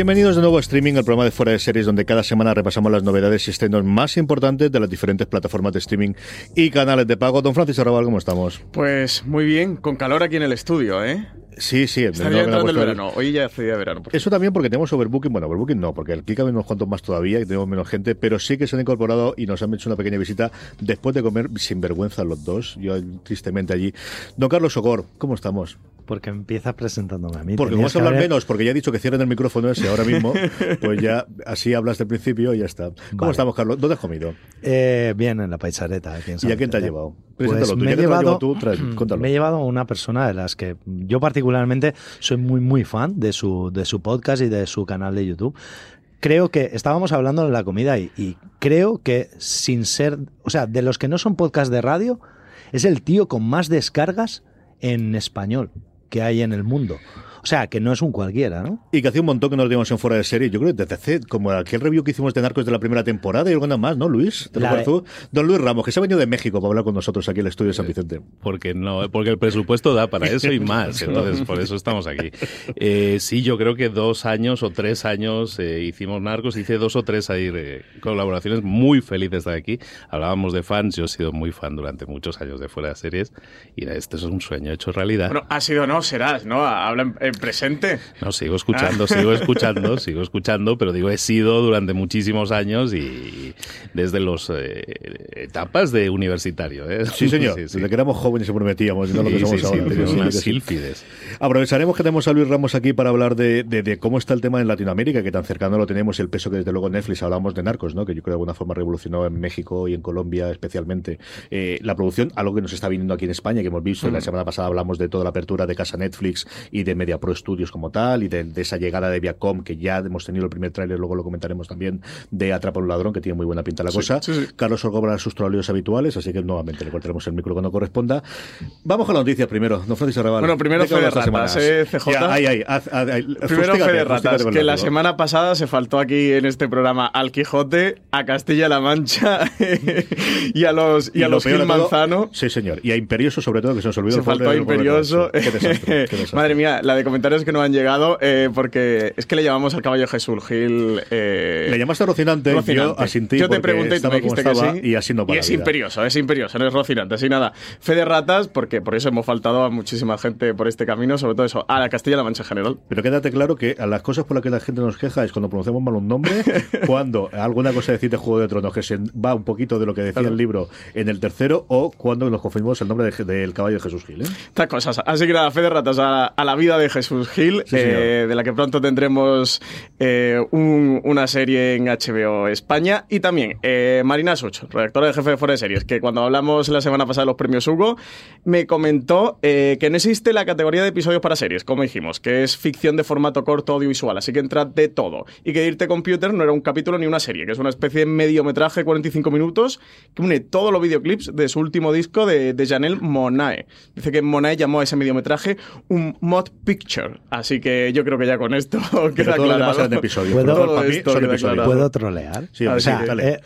Bienvenidos de nuevo a Streaming, el programa de Fuera de Series, donde cada semana repasamos las novedades y estrenos más importantes de las diferentes plataformas de streaming y canales de pago. Don Francisco Arrabal, ¿cómo estamos? Pues muy bien, con calor aquí en el estudio, ¿eh? Sí, sí. Está ya entrando el verano. Hoy ya de verano. Eso también porque tenemos overbooking. Bueno, overbooking no, porque aquí caben unos cuantos más todavía y tenemos menos gente, pero sí que se han incorporado y nos han hecho una pequeña visita después de comer sin vergüenza los dos. Yo tristemente allí. Don Carlos Socor, ¿cómo estamos? Porque empiezas presentándome a mí. Porque vamos a hablar menos, porque ya he dicho que cierren el micrófono ese ahora mismo, pues ya así hablas del principio y ya está. ¿Cómo estamos, Carlos? ¿Dónde has comido? Eh, bien, en la paisareta. ¿Y a quién te ha llevado? Pues me, he llevado, me he llevado a una persona de las que yo particularmente soy muy, muy fan de su, de su podcast y de su canal de YouTube creo que estábamos hablando de la comida y, y, creo que sin ser, o sea, de los que no son podcast de radio, es el tío con más descargas en español que hay en el mundo. O sea, que no es un cualquiera, ¿no? Y que hace un montón que nos dimos en fuera de serie. Yo creo que desde como aquel review que hicimos de Narcos de la primera temporada y algo más, ¿no, Luis? ¿Te lo Don Luis Ramos, que se ha venido de México para hablar con nosotros aquí en el estudio de San Vicente. Porque no, porque el presupuesto da para eso y más. Entonces, por eso estamos aquí. Eh, sí, yo creo que dos años o tres años eh, hicimos Narcos. Hice dos o tres ahí eh, colaboraciones muy felices de aquí. Hablábamos de fans. Yo he sido muy fan durante muchos años de fuera de series. Y este es un sueño hecho realidad. Bueno, ha sido no, serás, ¿no? Habla en presente. No, sigo escuchando, sigo escuchando, sigo escuchando, pero digo, he sido durante muchísimos años y desde las eh, etapas de universitario. ¿eh? Sí, señor. Desde que éramos jóvenes y prometíamos, no lo que somos ahora. unas sílfides. Aprovecharemos que tenemos a Luis Ramos aquí para hablar de, de, cómo está el tema en Latinoamérica, que tan cercano lo tenemos y el peso que desde luego Netflix hablamos de narcos, ¿no? que yo creo de alguna forma revolucionó en México y en Colombia especialmente eh, la producción, algo que nos está viniendo aquí en España, que hemos visto. La mm. semana pasada hablamos de toda la apertura de Casa Netflix y de Media Pro Studios como tal, y de, esa llegada de Viacom, que ya hemos tenido el primer tráiler, luego lo comentaremos también, de Atrapa un ladrón, que tiene muy buena pinta la cosa. Carlos Orgobra sus trolleos habituales, así que nuevamente le cortaremos el micro cuando corresponda. Vamos con las noticias primero, no Francisco Arrabal. Bueno, primero Fede Ratas, eh, CJ. primero Fede Ratas, que la semana pasada se faltó aquí en este programa al Quijote, a Castilla-La Mancha y a los, y, a los Gil Manzano. sí, señor. Y a Imperioso, sobre todo, que se nos olvidó. Se faltó a Imperioso. Madre mía, la de comentarios que no han llegado, eh, porque es que le llamamos al caballo Jesús Gil. Eh, le llamaste Rocinante, Rocinante. yo Yo te pregunté y tú me dijiste que sí. Y así no Y es imperioso, es imperioso, no es Rocinante, así nada. Fe de ratas, porque por eso hemos faltado a muchísima gente por este camino, sobre todo eso, a la Castilla-La Mancha en general. Pero quédate claro que a las cosas por las que la gente nos queja es cuando pronunciamos mal un nombre, cuando alguna cosa decide Juego de Tronos que se va un poquito de lo que decía el libro en el tercero, o cuando nos confirmamos el nombre del caballo de Jesús Gil. ¿eh? Estas cosas. Así que nada, fe de ratas a, la vida de Jesús Gil, eh, de la que pronto tendremos eh, una serie en HBO España. Y también eh, Marina Such, redactora de jefe de Fuera de Series, que cuando hablamos la semana pasada de los premios Hugo, me comentó que no existe la categoría de episodios para series, como dijimos, que es ficción de formato corto audiovisual, así que entra de todo. Y que Irte Computer no era un capítulo ni una serie, que es una especie de mediometraje, 45 minutos, que une todos los videoclips de su último disco de, de Janelle Monae. Dice que Monae llamó a ese mediometraje un mod picture, así que yo creo que ya con esto queda claro. ¿Puedo, trolear? Sí, o sea, eh,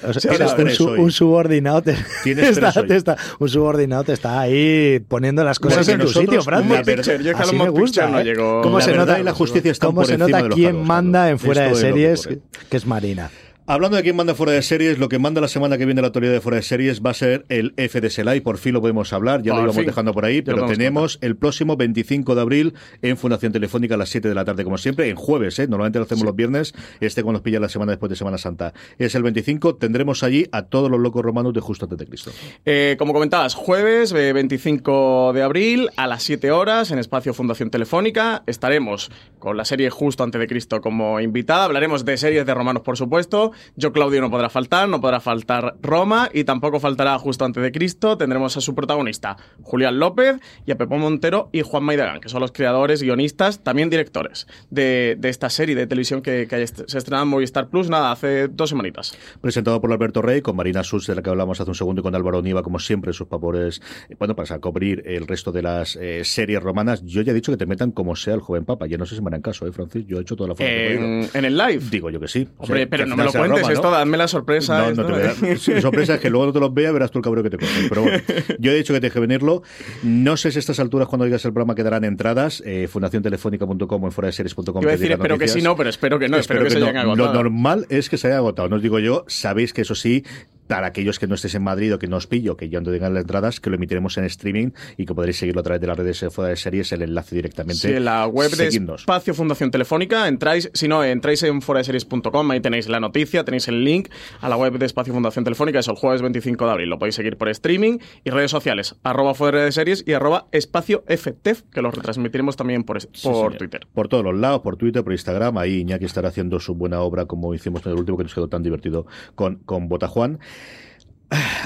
un, subordinado te, está, un subordinado te está ahí poniendo las cosas en tu sitio, Francis. Así me gusta, no ¿eh? ¿Cómo se nota, la justicia está ¿cómo se nota quién manda en fuera de series, que es Marina? Hablando de quién manda fuera de series, lo que manda la semana que viene la autoridad de fuera de series va a ser el FDS Live. Por fin lo podemos hablar, ya lo íbamos dejando por ahí, pero tenemos el próximo 25 de abril en Fundación Telefónica a las 7 de la tarde, como siempre, en jueves, ¿eh? normalmente lo hacemos los viernes, este cuando nos pilla la semana después de Semana Santa. Es el 25, tendremos allí a todos los locos romanos de Justo antes de Cristo. Eh, como comentabas, jueves 25 de abril a las 7 horas en Espacio Fundación Telefónica estaremos con la serie Justo antes de Cristo como invitada, hablaremos de series de romanos, por supuesto yo Claudio no podrá faltar, no podrá faltar Roma y tampoco faltará justo antes de Cristo. Tendremos a su protagonista, Julián López, y a Pepón Montero y Juan Maidagán, que son los creadores, guionistas, también directores de, esta serie de televisión que, se estrena en Movistar Plus, nada, hace dos semanitas. Presentado por Alberto Rey, con Marina Sus, de la que hablamos hace un segundo, y con Álvaro Niva, como siempre, sus papores, eh, bueno, para cubrir el resto de las eh, series romanas. Yo ya he dicho que te metan como sea el joven papa. Ya no sé si me harán caso, ¿eh, Francis? Yo he hecho toda la en, en el live. Digo yo que sí. Hombre, pero no me lo cuentes, esto dame la sorpresa. No, no te voy sorpresa es que luego no te los vea, verás tú el cabrón que te coges. Pero bueno, yo he dicho que te deje venirlo. No sé si a estas alturas, cuando digas el programa, quedarán entradas. Eh, fundaciontelefónica.com o en fuera de series.com. Yo decir, espero que sí, no, pero espero que no, espero, que, se hayan agotado. Lo normal es que se haya agotado. No os digo yo, sabéis que eso sí, para aquellos que no estéis en Madrid o que no os pillo, que ya no tengan las entradas, que lo emitiremos en streaming y que podréis seguirlo a través de las redes fuera de series, el enlace directamente. Sí, en la web de Espacio Fundación Telefónica, entráis, si no, entráis en series.com ahí tenéis la noticia, tenéis el link a la web de Espacio Fundación Telefónica, es el jueves 25 de abril, lo podéis seguir por streaming y redes sociales, arroba fuera de series y arroba espacio FTF, que lo retransmitiremos también por, por Twitter. Por todos los lados, por Twitter, por Instagram, ahí Iñaki estará haciendo su buena obra como hicimos en el último que nos quedó tan divertido con, con Botajuan.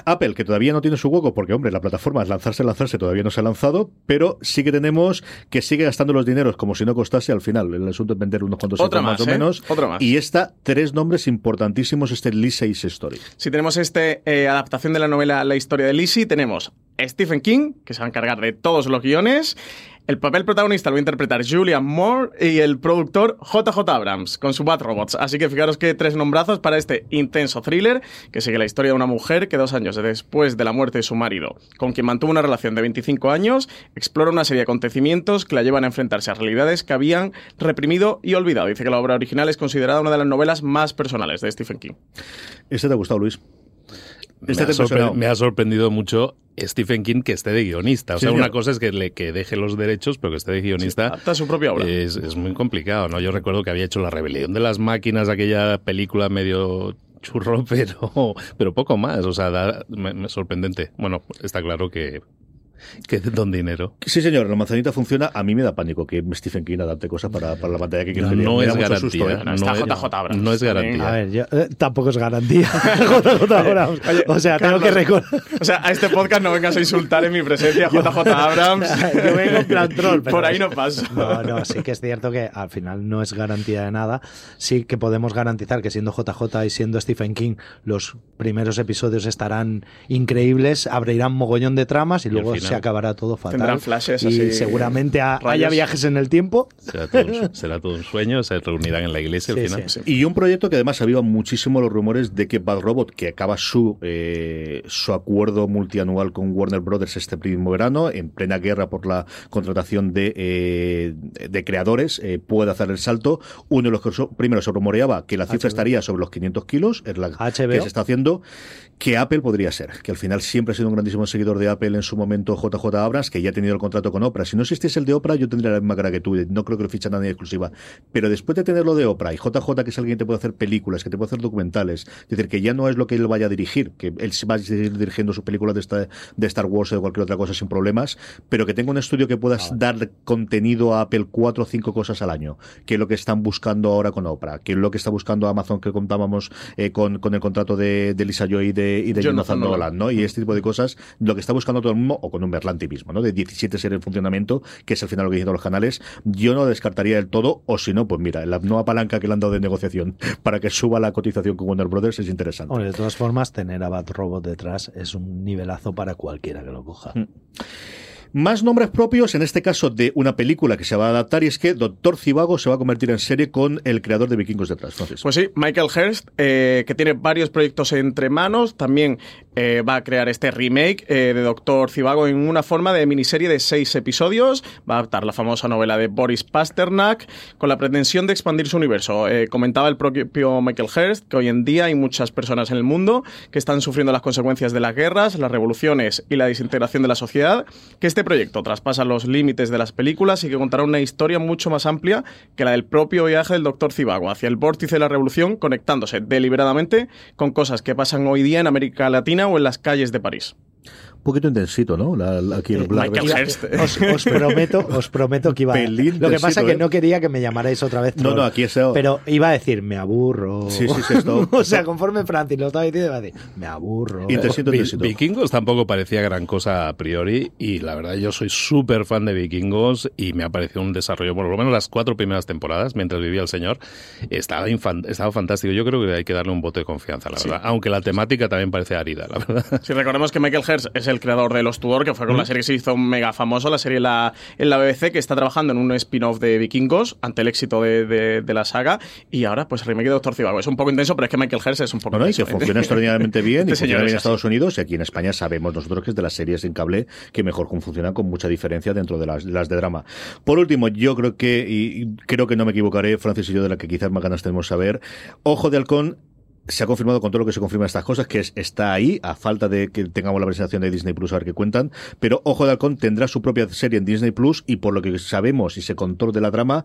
Apple, que todavía no tiene su hueco, porque, hombre, la plataforma es lanzarse, lanzarse, todavía no se ha lanzado, pero sí que tenemos que sigue gastando los dineros como si no costase al final. El asunto es vender unos cuantos Otra más, o ¿eh? menos. Otra más. Y está tres nombres importantísimos, este Lizzie Story. Si tenemos este eh, adaptación de la novela La historia de Lizzie, tenemos Stephen King, que se va a encargar de todos los guiones, el papel protagonista lo va a Julian Moore y el productor JJ Abrams con su Bat Robots. Así que fijaros que tres nombrazos para este intenso thriller que sigue la historia de una mujer que dos años después de la muerte de su marido, con quien mantuvo una relación de 25 años, explora una serie de acontecimientos que la llevan a enfrentarse a realidades que habían reprimido y olvidado. Dice que la obra original es considerada una de las novelas más personales de Stephen King. ¿Este te ha gustado, Luis? Este me, ha sorprendido mucho Stephen King que esté de guionista. O sea, una cosa es que, le, que deje los derechos, pero que esté de guionista. Sí, su propia obra. Es, es, muy complicado, ¿no? Yo recuerdo que había hecho La Rebelión de las Máquinas, aquella película medio churro, pero, pero poco más. O sea, da, sorprendente. Bueno, está claro que que don dinero. Sí, señor, la manzanita funciona. A mí me da pánico que Stephen King adapte cosas para, para la pantalla que quiere No, no es garantía. ¿eh? no, está JJ Abrams. No es garantía. A ver, yo, eh, tampoco es garantía. JJ Abrams. o sea, tengo que recordar. O sea, a este podcast no vengas a insultar en mi presencia JJ Abrams. yo vengo en plan troll. Por ahí no paso. No, no, sí que es cierto que al final no es garantía de nada. Sí que podemos garantizar que siendo JJ y siendo Stephen King, los primeros episodios estarán increíbles, abrirán mogollón de tramas y luego se acabará todo fatal. Tendrán flashes y seguramente haya viajes en el tiempo. Será todo, un, sueño, se reunirán en la iglesia al final. Y un proyecto que además había muchísimo los rumores de que Bad Robot, que acaba su, eh, su acuerdo multianual con Warner Brothers este mismo verano, en plena guerra por la contratación de, eh, de creadores, eh, puede hacer el salto. Uno de los que primero se rumoreaba que la cifra estaría sobre los 500 kilos, es la que se está haciendo, que Apple podría ser, que al final siempre ha sido un grandísimo seguidor de Apple en su momento JJ Abrams, que ya ha tenido el contrato con Oprah. Si no existiese el de Oprah, yo tendría la misma cara que tú, no creo que lo fichan a nadie exclusiva. Pero después de tenerlo de Oprah y JJ, que es alguien que te puede hacer películas, que te puede hacer documentales, es decir, que ya no es lo que él vaya a dirigir, que él va a seguir dirigiendo sus películas de, esta, de Star Wars o de cualquier otra cosa sin problemas, pero que tenga un estudio que puedas dar contenido a Apple cuatro o cinco cosas al año, que es lo que están buscando ahora con Oprah, que es lo que está buscando Amazon que contábamos eh, con, con el contrato de, de Lisa Joy y de, y de Jonathan Nolan, ¿no? Y este tipo de cosas, lo que está buscando todo el mundo, o con un Berlanti mismo, ¿no? De 17 series en funcionamiento, que es al final lo que dicen los canales, yo no descartaría del todo, o si no, pues mira, la nueva palanca que le han dado de negociación para que suba la cotización con Warner Brothers es interesante. de todas formas, tener a Bat Robot detrás es un nivelazo para cualquiera que lo coja. Mm. Más nombres propios, en este caso de una película que se va a adaptar, y es que Doctor Cibago se va a convertir en serie con el creador de Vikingos detrás. Pues sí, Michael Hurst, eh, que tiene varios proyectos entre manos, también eh, va a crear este remake eh, de Doctor Cibago en una forma de miniserie de seis episodios. Va a adaptar la famosa novela de Boris Pasternak con la pretensión de expandir su universo. comentaba el propio Michael Hurst que hoy en día hay muchas personas en el mundo que están sufriendo las consecuencias de las guerras, las revoluciones y la desintegración de la sociedad, que este proyecto traspasa los límites de las películas y que contará una historia mucho más amplia que la del propio viaje del Doctor Cibago hacia el vórtice de la revolución, conectándose deliberadamente con cosas que pasan hoy día en América Latina o en las calles de París un poquito intensito, ¿no? aquí el Black os, os, prometo, os prometo que iba a... Lo que pasa es que ¿eh? no quería que me llamarais otra vez. No, no, aquí es... Pero iba a decir, me aburro. Sí, sí, sí. Esto, o sea, conforme Francis lo estaba diciendo, iba a decir, me aburro. Intensito, intensito. Vikingos tampoco parecía gran cosa a priori y la verdad yo soy súper fan de Vikingos y me ha parecido un desarrollo, por lo menos las cuatro primeras temporadas, mientras vivía el señor, estaba, estaba fantástico. Yo creo que hay que darle un voto de confianza, la verdad. Aunque la temática también parece árida, la verdad. Si recordemos que Michael Hertz es el creador de Los Tudor, que fue con la serie que se hizo mega famosa, la serie la, en la BBC, que está trabajando en un spin-off de Vikingos ante el éxito de, de, la saga. Y ahora, pues remake de Doctor Cibago. Es un poco intenso, pero es que Michael Hertz es un poco intenso. y que funciona extraordinariamente bien y este funciona bien en Estados Unidos. Y aquí en España sabemos nosotros que es de las series en cable que mejor funcionan con mucha diferencia dentro de las, las de drama. Por último, yo creo que, y creo que no me equivocaré, Francis y yo, de la que quizás más ganas tenemos saber, Ojo de Halcón se ha confirmado con todo lo que se confirma estas cosas, que es, está ahí, a falta de que tengamos la presentación de Disney Plus a ver qué cuentan, pero Ojo de Halcón tendrá su propia serie en Disney Plus y por lo que sabemos y se contó de la trama,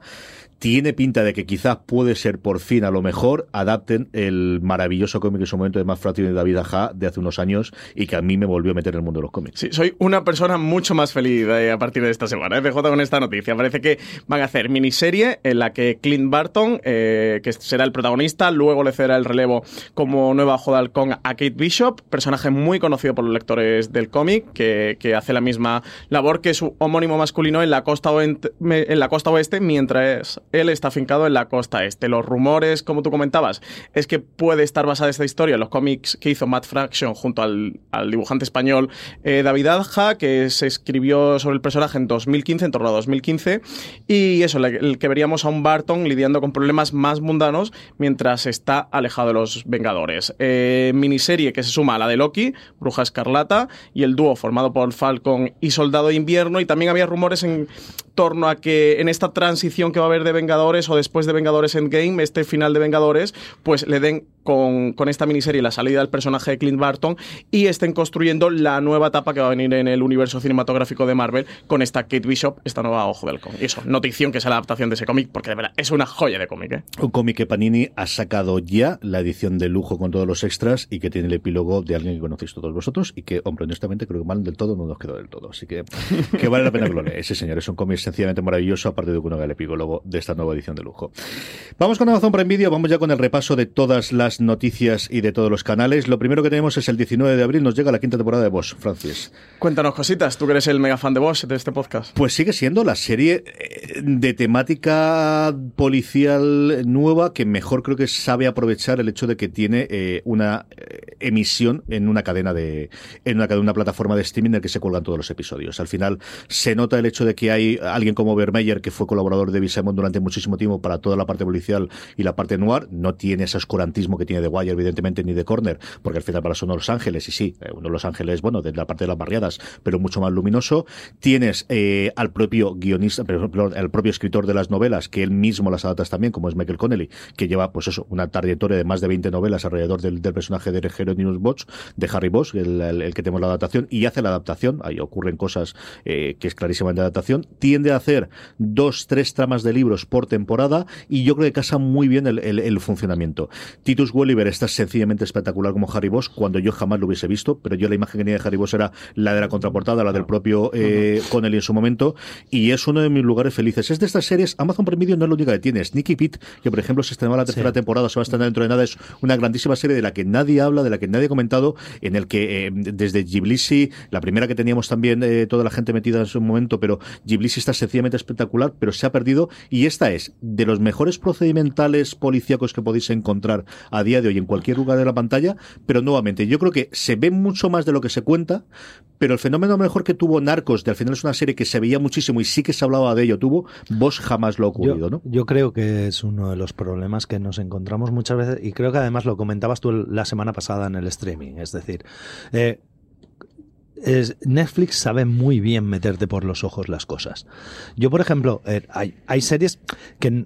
tiene pinta de que quizás puede ser por fin a lo mejor adapten el maravilloso cómic en su momento de Matt Fraction y David Aja de hace unos años y que a mí me volvió a meter en el mundo de los cómics. Sí, soy una persona mucho más feliz eh, a partir de esta semana, ¿eh? con esta noticia. Parece que van a hacer miniserie en la que Clint Barton, eh, que será el protagonista, luego le cederá el relevo como nueva Ojo de Halcón a Kate Bishop, personaje muy conocido por los lectores del cómic, que, que, hace la misma labor que su homónimo masculino en la costa en la costa oeste mientras él está afincado en la costa este. Los rumores, como tú comentabas, es que puede estar basada esta historia en los cómics que hizo Matt Fraction junto al, dibujante español eh, David Adja, que se escribió sobre el personaje en 2015, en torno a 2015, y eso, el que veríamos a un Barton lidiando con problemas más mundanos mientras está alejado de los Vengadores. Eh, miniserie que se suma a la de Loki, Bruja Escarlata, y el dúo formado por Falcon y Soldado de Invierno, y también había rumores en torno a que en esta transición que va a haber de Vengadores o después de Vengadores Endgame, este final de Vengadores, pues le den con, con, esta miniserie la salida del personaje de Clint Barton y estén construyendo la nueva etapa que va a venir en el universo cinematográfico de Marvel con esta Kate Bishop, esta nueva Ojo del cómic. Y eso, notición que es la adaptación de ese cómic, porque de verdad es una joya de cómic. ¿eh? Un cómic que Panini ha sacado ya, la edición de lujo con todos los extras y que tiene el epílogo de alguien que conocéis todos vosotros y que, hombre, honestamente creo que mal del todo no nos quedó del todo. Así que, que vale la pena que lo Ese señor es un cómic sencillamente maravilloso, aparte de que uno haga el epílogo de esta nueva edición de lujo. Vamos con Amazon Prime Video, vamos ya con el repaso de todas las noticias y de todos los canales. Lo primero que tenemos es el 19 de abril, nos llega la quinta temporada de Bosch, Francis. Cuéntanos cositas, tú que eres el mega fan de Bosch de este podcast. Pues sigue siendo la serie eh, de temática policial nueva que mejor creo que sabe aprovechar el hecho de que tiene eh, una eh, emisión en una cadena de en una, una plataforma de streaming en la que se cuelgan todos los episodios. Al final se nota el hecho de que hay alguien como Vermeyer que fue colaborador de Visemon durante muchísimo tiempo para toda la parte policial y la parte noir, no tiene ese oscurantismo que tiene The Wire evidentemente ni de Corner, porque al final para son Los Ángeles y sí, eh, uno de Los Ángeles, bueno, de la parte de las barriadas, pero mucho más luminoso. Tienes al propio guionista, ejemplo, el propio escritor de las novelas, que él mismo las adapta también, como es Michael Connelly, que lleva pues eso, una trayectoria de más de 20 novelas alrededor del, personaje de News Bosch, de Harry Bosch, el, que tenemos la adaptación, y hace la adaptación, ahí ocurren cosas eh, que es clarísima de adaptación, tiende a hacer dos, tres tramas de libros por temporada, y yo creo que casa muy bien el, funcionamiento. Titus Welliver está sencillamente espectacular como Harry Bosch, cuando yo jamás lo hubiese visto, pero yo la imagen que tenía de Harry Bosch era la de la contraportada, la del propio eh, Connelly en su momento, y es uno de mis lugares felices. Es de estas series, Amazon Prime Video no es lo único que tiene, Sneaky Pete, que por ejemplo se estrenó la tercera temporada, se va a estrenar dentro de nada, es una grandísima serie de la que nadie habla, de la que nadie ha comentado, en el que eh, desde Giblisi, la primera que teníamos también eh, toda la gente metida en su momento, pero Giblisi está sencillamente espectacular, pero se ha perdido, y esta es de los mejores procedimentales policíacos que podéis encontrar a día de hoy en cualquier lugar de la pantalla, pero nuevamente, yo creo que se ve mucho más de lo que se cuenta, pero el fenómeno mejor que tuvo Narcos, de al final es una serie que se veía muchísimo y sí que se hablaba de ello, tuvo, vos jamás lo ha ocurrido, ¿no? Yo creo que es uno de los problemas que nos encontramos muchas veces, y creo que además lo comentabas tú la semana pasada en el streaming. Es decir, eh, Netflix sabe muy bien meterte por los ojos las cosas. Yo, por ejemplo, eh, hay, series que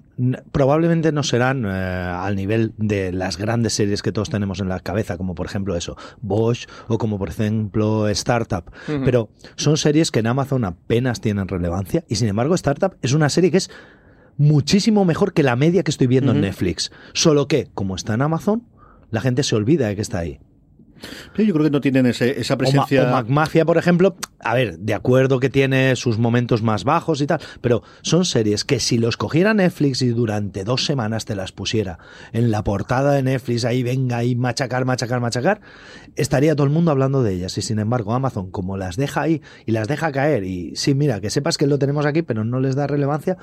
probablemente no serán eh, al nivel de las grandes series que todos tenemos en la cabeza, como por ejemplo eso, Bosch o como por ejemplo Startup, pero son series que en Amazon apenas tienen relevancia y sin embargo Startup es una serie que es muchísimo mejor que la media que estoy viendo en Netflix. Solo que, como está en Amazon, la gente se olvida de que está ahí. Yo creo que no tienen esa presencia. O, Mafia, por ejemplo, a ver, de acuerdo que tiene sus momentos más bajos y tal, pero son series que si los cogiera Netflix y durante dos semanas te las pusiera en la portada de Netflix, ahí venga, ahí machacar, machacar, machacar, estaría todo el mundo hablando de ellas. Y sin embargo, Amazon, como las deja ahí y las deja caer, y sí, mira, que sepas que lo tenemos aquí, pero no les da relevancia,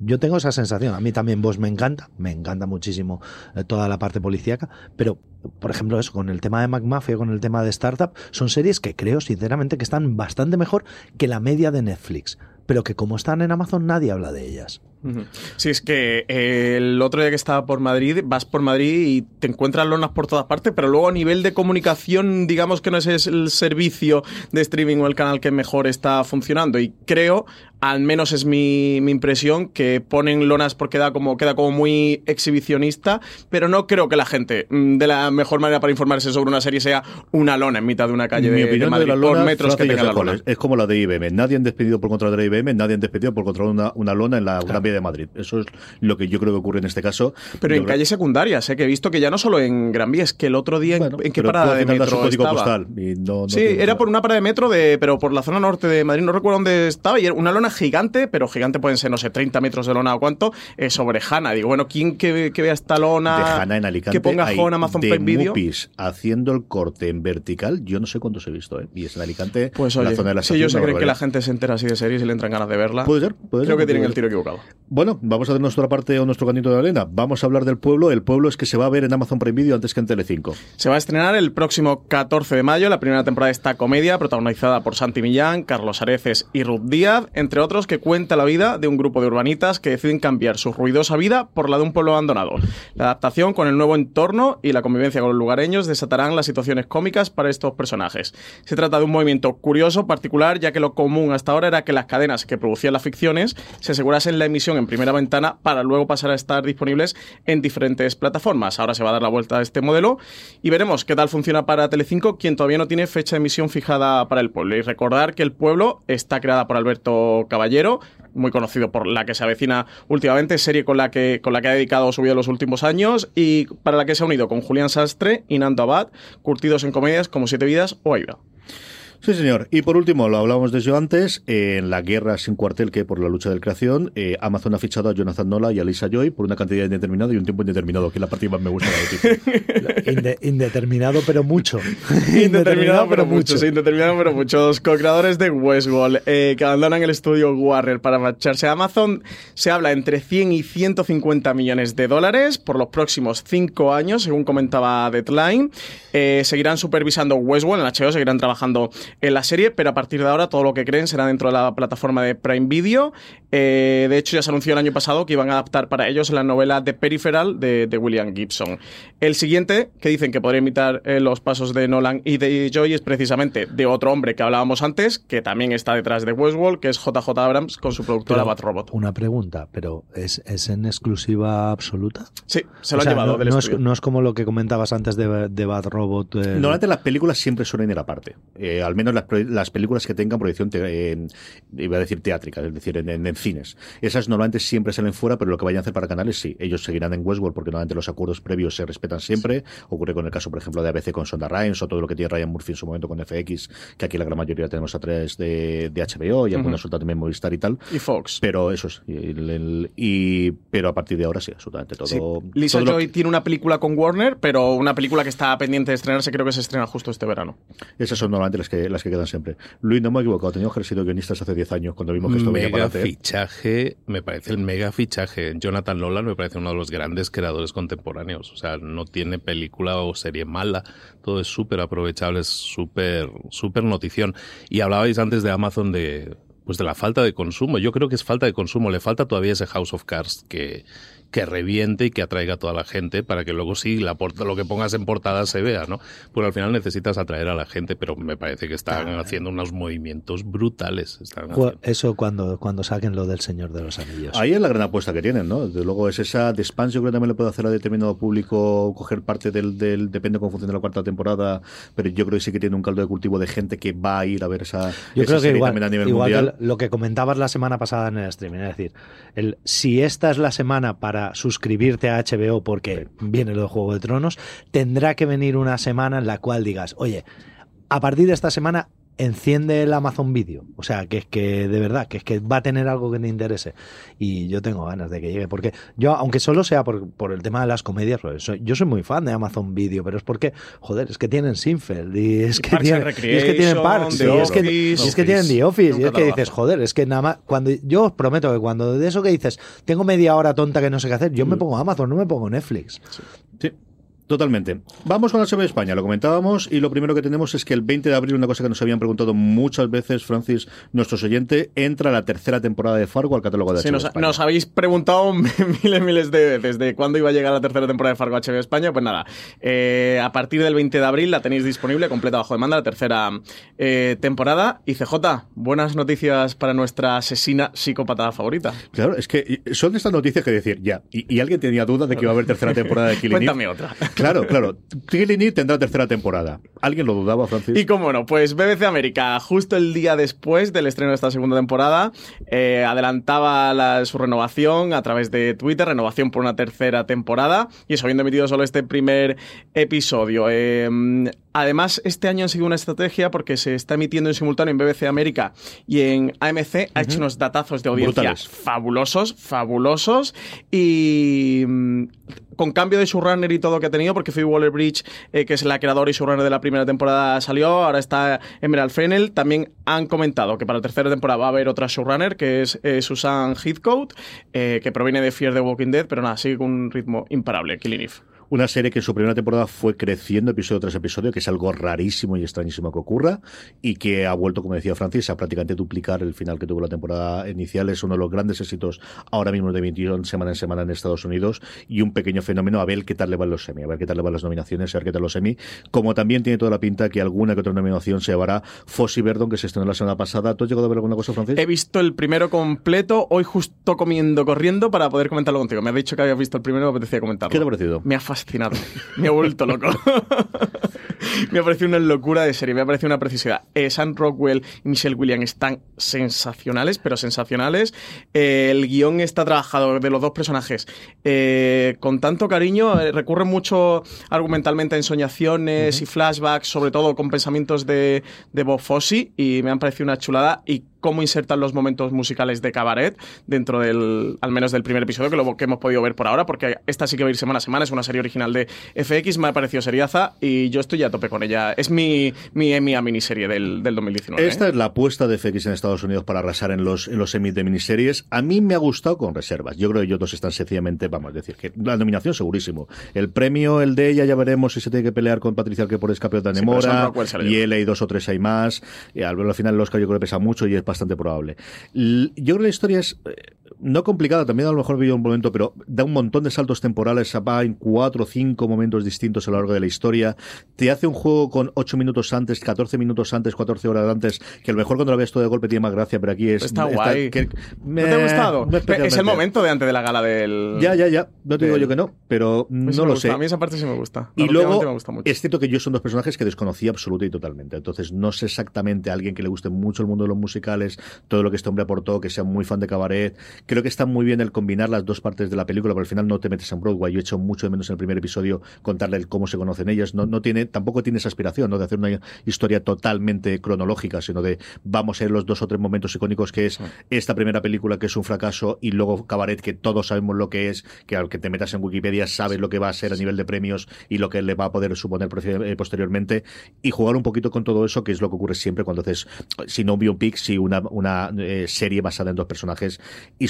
yo tengo esa sensación. A mí también vos me encanta, me encanta muchísimo eh, toda la parte policíaca, pero por ejemplo, eso, con el tema de McMafia, con el tema de Startup, son series que creo sinceramente que están bastante mejor que la media de Netflix, pero que como están en Amazon nadie habla de ellas. Sí, es que eh, el otro día que estaba por Madrid, vas por Madrid y te encuentras lonas por todas partes, pero luego a nivel de comunicación, digamos que no es el servicio de streaming o el canal que mejor está funcionando. Y creo, al menos es mi, impresión, que ponen lonas porque da como, queda como muy exhibicionista, pero no creo que la gente, mm, de la mejor manera para informarse sobre una serie, sea una lona en mitad de una calle de, de, Madrid, por metros que tenga la lona. Es como la de IBM. Nadie han despedido por contra de IBM, nadie han despedido por contra una, una lona en la de Madrid. Eso es lo que yo creo que ocurre en este caso. Pero en calles secundarias, ¿eh? que he visto que ya no solo en Gran Vía, es que el otro día en, qué parada de metro estaba. sí, era por una parada de metro, de, pero por la zona norte de Madrid, no recuerdo dónde estaba, y era una lona gigante, pero gigante pueden ser, no sé, 30 metros de lona o cuánto, eh, sobre Hanna. Digo, bueno, ¿quién que, vea esta lona? De en Alicante. Que ponga en Amazon Prime Video. haciendo el corte en vertical, yo no sé cuántos he visto, ¿eh? Y es en Alicante, pues oye, la zona de la Si ellos se creen que la gente se entera así de series y le entran ganas de verla. Puede ser, puede Creo que tienen el tiro equivocado. Bueno, vamos a ver nuestra parte o nuestro canito de arena. Vamos a hablar del pueblo. El pueblo es que se va a ver en Amazon Prime Video antes que en Telecinco. Se va a estrenar el próximo 14 de mayo la primera temporada de esta comedia protagonizada por Santi Millán, Carlos Areces y Ruth Díaz, entre otros, que cuenta la vida de un grupo de urbanitas que deciden cambiar su ruidosa vida por la de un pueblo abandonado. La adaptación con el nuevo entorno y la convivencia con los lugareños desatarán las situaciones cómicas para estos personajes. Se trata de un movimiento curioso, particular, ya que lo común hasta ahora era que las cadenas que producían las ficciones se asegurasen la emisión en primera ventana para luego pasar a estar disponibles en diferentes plataformas. Ahora se va a dar la vuelta a este modelo y veremos qué tal funciona para Telecinco, quien todavía no tiene fecha de emisión fijada para el pueblo. Y recordar que el pueblo está creada por Alberto Caballero, muy conocido por la que se avecina últimamente, serie con la que, con la que ha dedicado su vida los últimos años y para la que se ha unido con Julián Sastre y Nando Abad, curtidos en comedias como Siete Vidas o Aida. Sí, señor. Y por último, lo hablábamos de eso antes, en la guerra sin cuartel que por la lucha de creación, eh, Amazon ha fichado a Jonathan Nola y a Lisa Joy por una cantidad indeterminada y un tiempo indeterminado, que es la parte más me gusta de la indeterminado, pero mucho. indeterminado, pero mucho. Sí, indeterminado, pero mucho. Los co-creadores de Westworld eh, que abandonan el estudio Warner para marcharse a Amazon, se habla entre 100 y 150 millones de dólares por los próximos cinco años, según comentaba Deadline. Eh, seguirán supervisando Westworld, en HBO seguirán trabajando en la serie, pero a partir de ahora todo lo que creen será dentro de la plataforma de Prime Video. Eh, de hecho, ya se anunció el año pasado que iban a adaptar para ellos la novela The Peripheral de, William Gibson. El siguiente, que dicen que podría imitar eh, los pasos de Nolan y de Joy, es precisamente de otro hombre que hablábamos antes, que también está detrás de Westworld, que es JJ Abrams con su productora Bat Robot. Una pregunta, pero ¿es, en exclusiva absoluta? Sí, se lo ha llevado no, del no, es, no es, como lo que comentabas antes de, de Bat Robot. Normalmente las películas siempre suelen ir aparte. Eh, al menos las, películas que tengan proyección, iba a decir teátrica, es decir, en, cines. Esas normalmente siempre salen fuera, pero lo que vayan a hacer para canales, sí. Ellos seguirán en Westworld porque normalmente los acuerdos previos se respetan siempre. Ocurre con el caso, por ejemplo, de ABC con Sonda Rhimes o todo lo que tiene Ryan Murphy en su momento con FX, que aquí la gran mayoría tenemos a través de, HBO y alguna suelta también Movistar y tal. Y Fox. Pero eso es. Y, pero a partir de ahora sí, absolutamente todo. Lisa Joy tiene una película con Warner, pero una película que está pendiente de estrenarse, creo que se estrena justo este verano. Esas son normalmente las que, las que quedan siempre. Luis, no me he equivocado, teníamos que haber sido guionistas hace 10 años cuando vimos que esto mega venía para fichaje, me parece el mega fichaje. Jonathan Nolan me parece uno de los grandes creadores contemporáneos. O sea, no tiene película o serie mala. Todo es súper aprovechable, es súper, súper notición. Y hablabais antes de Amazon de, pues de la falta de consumo. Yo creo que es falta de consumo. Le falta todavía ese House of Cards que, que reviente y que atraiga a toda la gente para que luego sí la lo que pongas en portada se vea, ¿no? Pues al final necesitas atraer a la gente, pero me parece que están haciendo unos movimientos brutales. Eso cuando, cuando saquen lo del Señor de los Anillos. Ahí es la gran apuesta que tienen, ¿no? Desde luego es esa de expansión que también le puede hacer a determinado público coger parte del, del depende cómo funciona la cuarta temporada, pero yo creo que sí que tiene un caldo de cultivo de gente que va a ir a ver esa, yo creo que igual, a nivel mundial. lo que comentabas la semana pasada en el streaming, es decir, el, si esta es la semana para suscribirte a HBO porque viene lo de Juego de Tronos, tendrá que venir una semana en la cual digas, oye, a partir de esta semana enciende el Amazon Video. O sea, que es que de verdad, que es que va a tener algo que te interese. Y yo tengo ganas de que llegue, porque yo, aunque solo sea por, por el tema de las comedias, pues yo soy muy fan de Amazon Video, pero es porque, joder, es que tienen Sinfeld y es que, tienen, y es que tienen Parks, y es, que, y es que tienen The Office, y es que dices, joder, es que nada más, cuando yo os prometo que cuando de eso que dices, tengo media hora tonta que no sé qué hacer, yo me mm. pongo Amazon, no me pongo Netflix. sí. Totalmente. Vamos con la de España, lo comentábamos y lo primero que tenemos es que el 20 de abril, una cosa que nos habían preguntado muchas veces, Francis, nuestros oyentes, entra la tercera temporada de Fargo al catálogo de HBO sí, nos, habéis preguntado miles, miles de veces de cuándo iba a llegar la tercera temporada de Fargo a HBO España. Pues nada, eh, a partir del 20 de abril la tenéis disponible, completa bajo demanda, la tercera eh, temporada. Y CJ, buenas noticias para nuestra asesina psicópata favorita. Claro, es que son estas noticias que decir, ya, y, alguien tenía duda de que iba a haber tercera temporada de Killing Cuéntame otra. Claro, claro. Killing tendrá tercera temporada. ¿Alguien lo dudaba, Francis? Y cómo no, pues BBC América, justo el día después del estreno de esta segunda temporada, eh, adelantaba su renovación a través de Twitter, renovación por una tercera temporada, y eso habiendo emitido solo este primer episodio. Eh, además, este año han seguido una estrategia porque se está emitiendo en simultáneo en BBC América y en AMC, ha hecho unos datazos de audiencia fabulosos, fabulosos, y mm, con cambio de showrunner y todo que ha tenido, porque Phoebe Waller-Bridge, eh, que es la creadora y showrunner de la primera temporada, salió, ahora está Emerald Fennel. También han comentado que para la tercera temporada va a haber otra showrunner, que es eh, Susan Heathcote, eh, que proviene de Fear the Walking Dead, pero nada, sigue con un ritmo imparable, Killing Eve. Una serie que en su primera temporada fue creciendo episodio tras episodio, que es algo rarísimo y extrañísimo que ocurra, y que ha vuelto, como decía Francis, a prácticamente duplicar el final que tuvo la temporada inicial. Es uno de los grandes éxitos ahora mismo de 21 semana en semana en Estados Unidos y un pequeño fenómeno a ver qué tal le van los semi, a ver qué tal le van las nominaciones, a ver qué tal los semi. Como también tiene toda la pinta que alguna que otra nominación se llevará Fossy Verdon, que se estrenó la semana pasada. ¿Tú has llegado a ver alguna cosa, Francis? He visto el primero completo, hoy justo comiendo, corriendo, para poder comentarlo contigo. Me has dicho que habías visto el primero me apetecía comentarlo. ¿Qué te ha parecido? Me ha fascinado. Me ha vuelto loco. me ha parecido una locura de serie, me ha parecido una preciosidad. Eh, Sam Rockwell y Michelle Williams están sensacionales, pero sensacionales. Eh, el guion está trabajado de los dos personajes eh, con tanto cariño, eh, recurre mucho argumentalmente a ensoñaciones y flashbacks, sobre todo con pensamientos de, de Bob Fosse, y me han parecido una chulada. Y cómo insertan los momentos musicales de cabaret dentro del, al menos del primer episodio, que lo que hemos podido ver por ahora, porque esta sí que va a ir semana a semana, es una serie original de FX, me ha parecido seriaza y yo estoy ya a tope con ella. Es mi, mi, mi miniserie del, del 2019. Esta ¿eh? es la apuesta de FX en Estados Unidos para arrasar en los, en los semis de miniseries. A mí me ha gustado con reservas. Yo creo que ellos dos están sencillamente, vamos a decir, que la nominación segurísimo. El premio, el de ella, ya veremos si se tiene que pelear con Patricia que por escape de Nemora, y él hay dos o tres hay más. Y al, al final el Oscar yo creo que pesa mucho y es bastante probable. Yo creo que la historia es eh, no complicada, también a lo mejor vi un momento, pero da un montón de saltos temporales, va en cuatro o cinco momentos distintos a lo largo de la historia. Te hace un juego con ocho minutos antes, 14 minutos antes, 14 horas antes, que a lo mejor cuando lo ves todo de golpe tiene más gracia, pero aquí es... Está guay. ¿No te ha gustado? es el momento de antes de la gala del... Ya, ya, ya. No te digo yo que no, pero pues no lo sé. A mí esa parte sí me gusta. Y luego, es cierto que yo son dos personajes que desconocía absoluta y totalmente. Entonces, no sé exactamente a alguien que le guste mucho el mundo de los musicales, todo lo que este hombre aportó, que sea muy fan de cabaret. Creo que está muy bien el combinar las dos partes de la película, pero al final no te metes en Broadway. Yo he hecho mucho de menos en el primer episodio contarle cómo se conocen ellas. No, no tiene, tampoco tiene esa aspiración ¿no? de hacer una historia totalmente cronológica, sino de vamos a ver los dos o tres momentos icónicos que es esta primera película que es un fracaso y luego Cabaret que todos sabemos lo que es, que al que te metas en Wikipedia sabes lo que va a ser a nivel de premios y lo que le va a poder suponer eh, posteriormente y jugar un poquito con todo eso, que es lo que ocurre siempre cuando haces, si no un biopic, si una, una eh, serie basada en dos personajes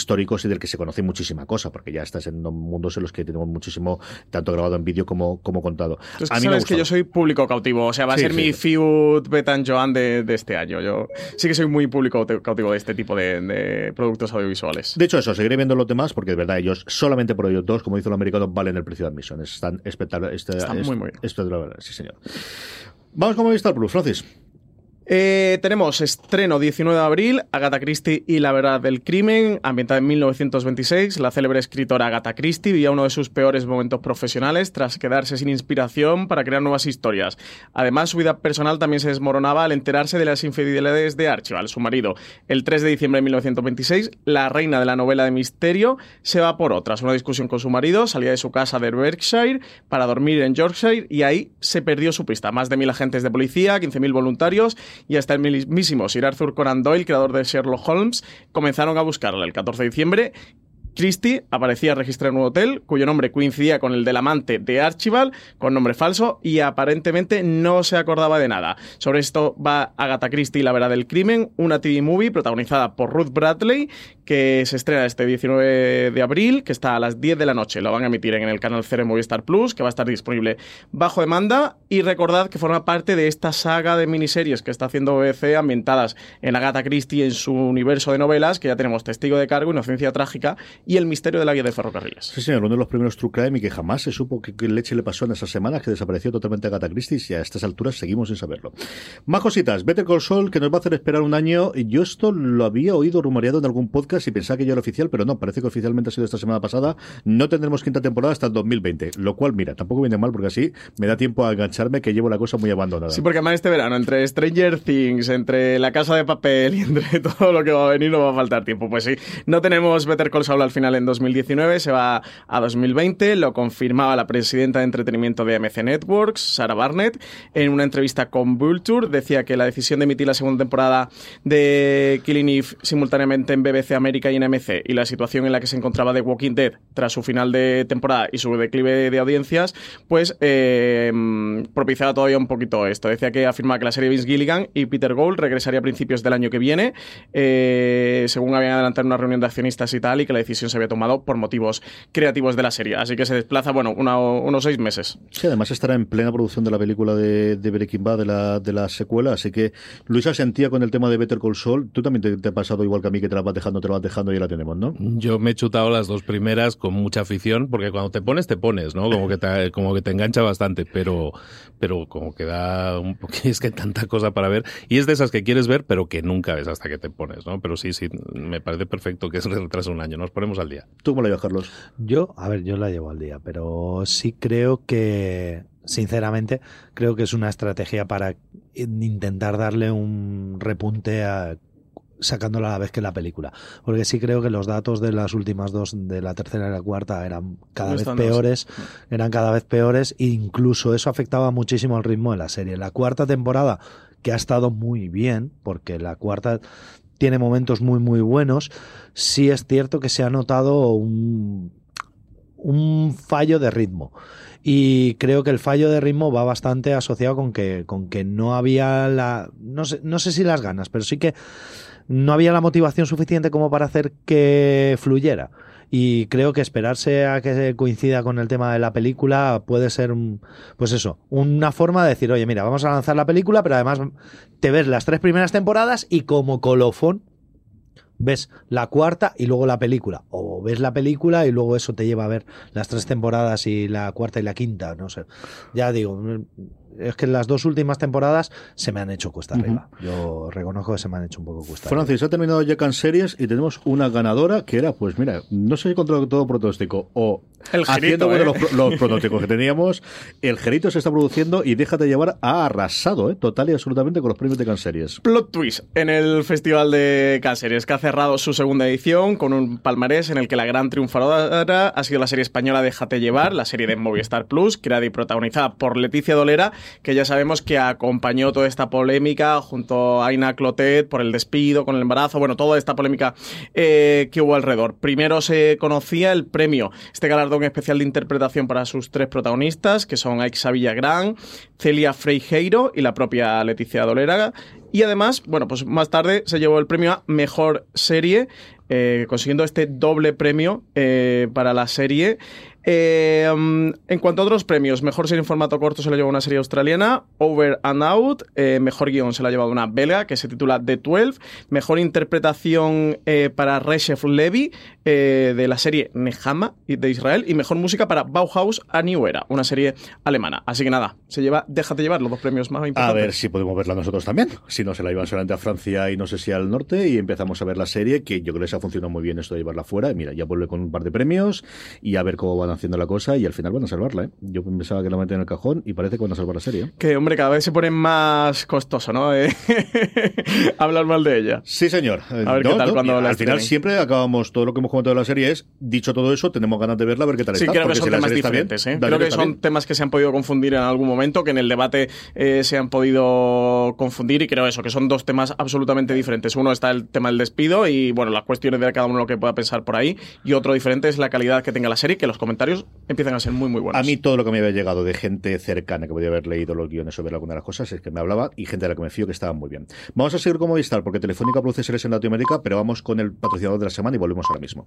históricos y del que se conoce muchísima cosa, porque ya estás en mundos en los que tenemos muchísimo, tanto grabado en vídeo como, como contado. a mí sabes que yo soy público cautivo, o sea, va a ser mi feud Betan Joan de, de, este año. Yo sí que soy muy público cautivo de este tipo de, productos audiovisuales. De hecho, eso, seguiré viendo los demás porque de verdad ellos, solamente por ellos dos, como dice el americano, valen el precio de admisión. Están espectaculares. Este, Están muy, muy bien. Sí, señor. Vamos con Movistar Plus, Francis. Eh, tenemos estreno 19 de abril, Agatha Christie y la verdad del crimen, ambientada en 1926. La célebre escritora Agatha Christie vivía uno de sus peores momentos profesionales tras quedarse sin inspiración para crear nuevas historias. Además, su vida personal también se desmoronaba al enterarse de las infidelidades de Archibald, su marido. El 3 de diciembre de 1926, la reina de la novela de misterio se va por Tras Una discusión con su marido, salía de su casa de Berkshire para dormir en Yorkshire y ahí se perdió su pista. Más de mil agentes de policía, 15.000 voluntarios y hasta el mismísimo Sir Arthur Conan Doyle, creador de Sherlock Holmes, comenzaron a buscarla el 14 de diciembre Christie aparecía registrado en un hotel cuyo nombre coincidía con el del amante de Archibald, con nombre falso, y aparentemente no se acordaba de nada. Sobre esto va Agatha Christie la verdad del crimen, una TV movie protagonizada por Ruth Bradley, que se estrena este 19 de abril, que está a las 10 de la noche. Lo van a emitir en el canal 0 Movistar Plus, que va a estar disponible bajo demanda. Y recordad que forma parte de esta saga de miniseries que está haciendo BBC ambientadas en Agatha Christie en su universo de novelas, que ya tenemos Testigo de Cargo, Inocencia Trágica y El misterio de la guía de ferrocarriles. Sí, señor, uno de los primeros True Crime y que jamás se supo qué leche le pasó en esas semanas, que desapareció totalmente Agatha Christie y a estas alturas seguimos sin saberlo. Más cositas, Better Call Saul, que nos va a hacer esperar un año. Yo esto lo había oído rumoreado en algún podcast y pensaba que ya era oficial, pero no, parece que oficialmente ha sido esta semana pasada. No tendremos quinta temporada hasta el 2020, lo cual, mira, tampoco viene mal porque así me da tiempo a engancharme que llevo la cosa muy abandonada. Sí, porque además este verano, entre Stranger Things, entre La Casa de Papel y entre todo lo que va a venir, no va a faltar tiempo. Pues sí, no tenemos Better Call Saul al final en 2019 se va a 2020, lo confirmaba la presidenta de entretenimiento de AMC Networks, Sarah Barnett, en una entrevista con Vulture, decía que la decisión de emitir la segunda temporada de Killing Eve simultáneamente en BBC América y en AMC y la situación en la que se encontraba The Walking Dead tras su final de temporada y su declive de audiencias, pues eh, propiciaba todavía un poquito esto. Decía que afirmaba que la serie Vince Gilligan y Peter Gould regresaría a principios del año que viene, eh, según habían adelantado en una reunión de accionistas y tal, y que la decisión se había tomado por motivos creativos de la serie. Así que se desplaza, bueno, unos seis meses. Sí, además estará en plena producción de la película de, de Breaking Bad, de la, de la secuela. Así que Luisa sentía con el tema de Better Call Saul. Tú también te, ha pasado igual que a mí, que te la vas dejando, te la vas dejando y ya la tenemos, ¿no? Yo me he chutado las dos primeras con mucha afición, porque cuando te pones, te pones, ¿no? Como que te, como que te engancha bastante, pero, pero como que da un poquito, es que hay tanta cosa para ver. Y es de esas que quieres ver, pero que nunca ves hasta que te pones, ¿no? Pero sí, sí, me parece perfecto que se retrase un año. Nos ponemos al día. ¿Tú cómo la llevas, Carlos? Yo, a ver, yo la llevo al día, pero sí creo que, sinceramente, creo que es una estrategia para intentar darle un repunte a sacándola a la vez que la película. Porque sí creo que los datos de las últimas dos, de la tercera y la cuarta, eran cada vez peores, eran cada vez peores, e incluso eso afectaba muchísimo al ritmo de la serie. La cuarta temporada, que ha estado muy bien, porque la cuarta tiene momentos muy muy buenos, sí es cierto que se ha notado un un fallo de ritmo. Y creo que el fallo de ritmo va bastante asociado con que, con que no había la. No sé, no sé si las ganas, pero sí que no había la motivación suficiente como para hacer que fluyera. Y creo que esperarse a que coincida con el tema de la película puede ser, pues eso, una forma de decir, oye, mira, vamos a lanzar la película, pero además te ves las tres primeras temporadas y como colofón ves la cuarta y luego la película. O ves la película y luego eso te lleva a ver las tres temporadas y la cuarta y la quinta. No sé. Ya digo, es que las dos últimas temporadas se me han hecho cuesta arriba. Yo reconozco que se me han hecho un poco cuesta Francis, arriba. ha terminado ya en series y tenemos una ganadora que era, pues mira, no sé si contra todo pronóstico o el haciendo ¿eh? los, pronósticos que teníamos, el Gerito se está produciendo y déjate llevar ha arrasado, ¿eh? total y absolutamente con los premios de Canseries. Plot twist en el Festival de Canseries, que ha cerrado su segunda edición con un palmarés en el que la gran triunfadora ha sido la serie española Déjate llevar, la serie de Movistar Plus, creada y protagonizada por Leticia Dolera que ya sabemos que acompañó toda esta polémica junto a Aina Clotet por el despido, con el embarazo, bueno, toda esta polémica eh, que hubo alrededor. Primero se conocía el premio, este galardón especial de interpretación para sus tres protagonistas, que son Aixa Villagrán, Celia Freijeiro y la propia Leticia Dolera. Y además, bueno, pues más tarde se llevó el premio a Mejor Serie, eh, consiguiendo este doble premio eh, para la serie. Eh, en cuanto a otros premios, mejor serie en formato corto se la llevó una serie australiana, Over and Out, eh, mejor guion se la ha llevado una belga que se titula The 12, mejor interpretación eh, para Reshef Levy de la serie Nehama de Israel y mejor música para Bauhaus a New Era, una serie alemana. Así que nada, se lleva, déjate llevar los dos premios más importantes. A ver si podemos verla nosotros también, si no se la llevan solamente a Francia y no sé si al norte y empezamos a ver la serie, que yo creo que se ha funcionado muy bien esto de llevarla fuera. Mira, ya vuelve con un par de premios y a ver cómo van haciendo la cosa y al final van a salvarla. ¿eh? Yo pensaba que la meten en el cajón y parece que van a salvar la serie. Que, hombre, cada vez se pone más costoso, ¿no? Eh, hablar mal de ella. Sí, señor. A ver qué tal cuando Al final siempre acabamos, todo lo que hemos de la serie es, dicho todo eso, tenemos ganas de verla, a ver qué tal sí, está. Sí, creo que son temas diferentes. ¿eh? Creo que son temas que se han podido confundir en algún momento, que en el debate eh, se han podido confundir y creo eso, que son dos temas absolutamente diferentes. Uno está el tema del despido y, bueno, las cuestiones de cada uno lo que pueda pensar por ahí y otro diferente es la calidad que tenga la serie, que los comentarios empiezan a ser muy, muy buenos. A mí todo lo que me había llegado de gente cercana que podía haber leído los guiones sobre alguna de las cosas es que me hablaba y gente de la que me fío que estaba muy bien. Vamos a seguir como Movistar porque Telefónica produce series en Latinoamérica, pero vamos con el patrocinador de la semana y volvemos ahora mismo.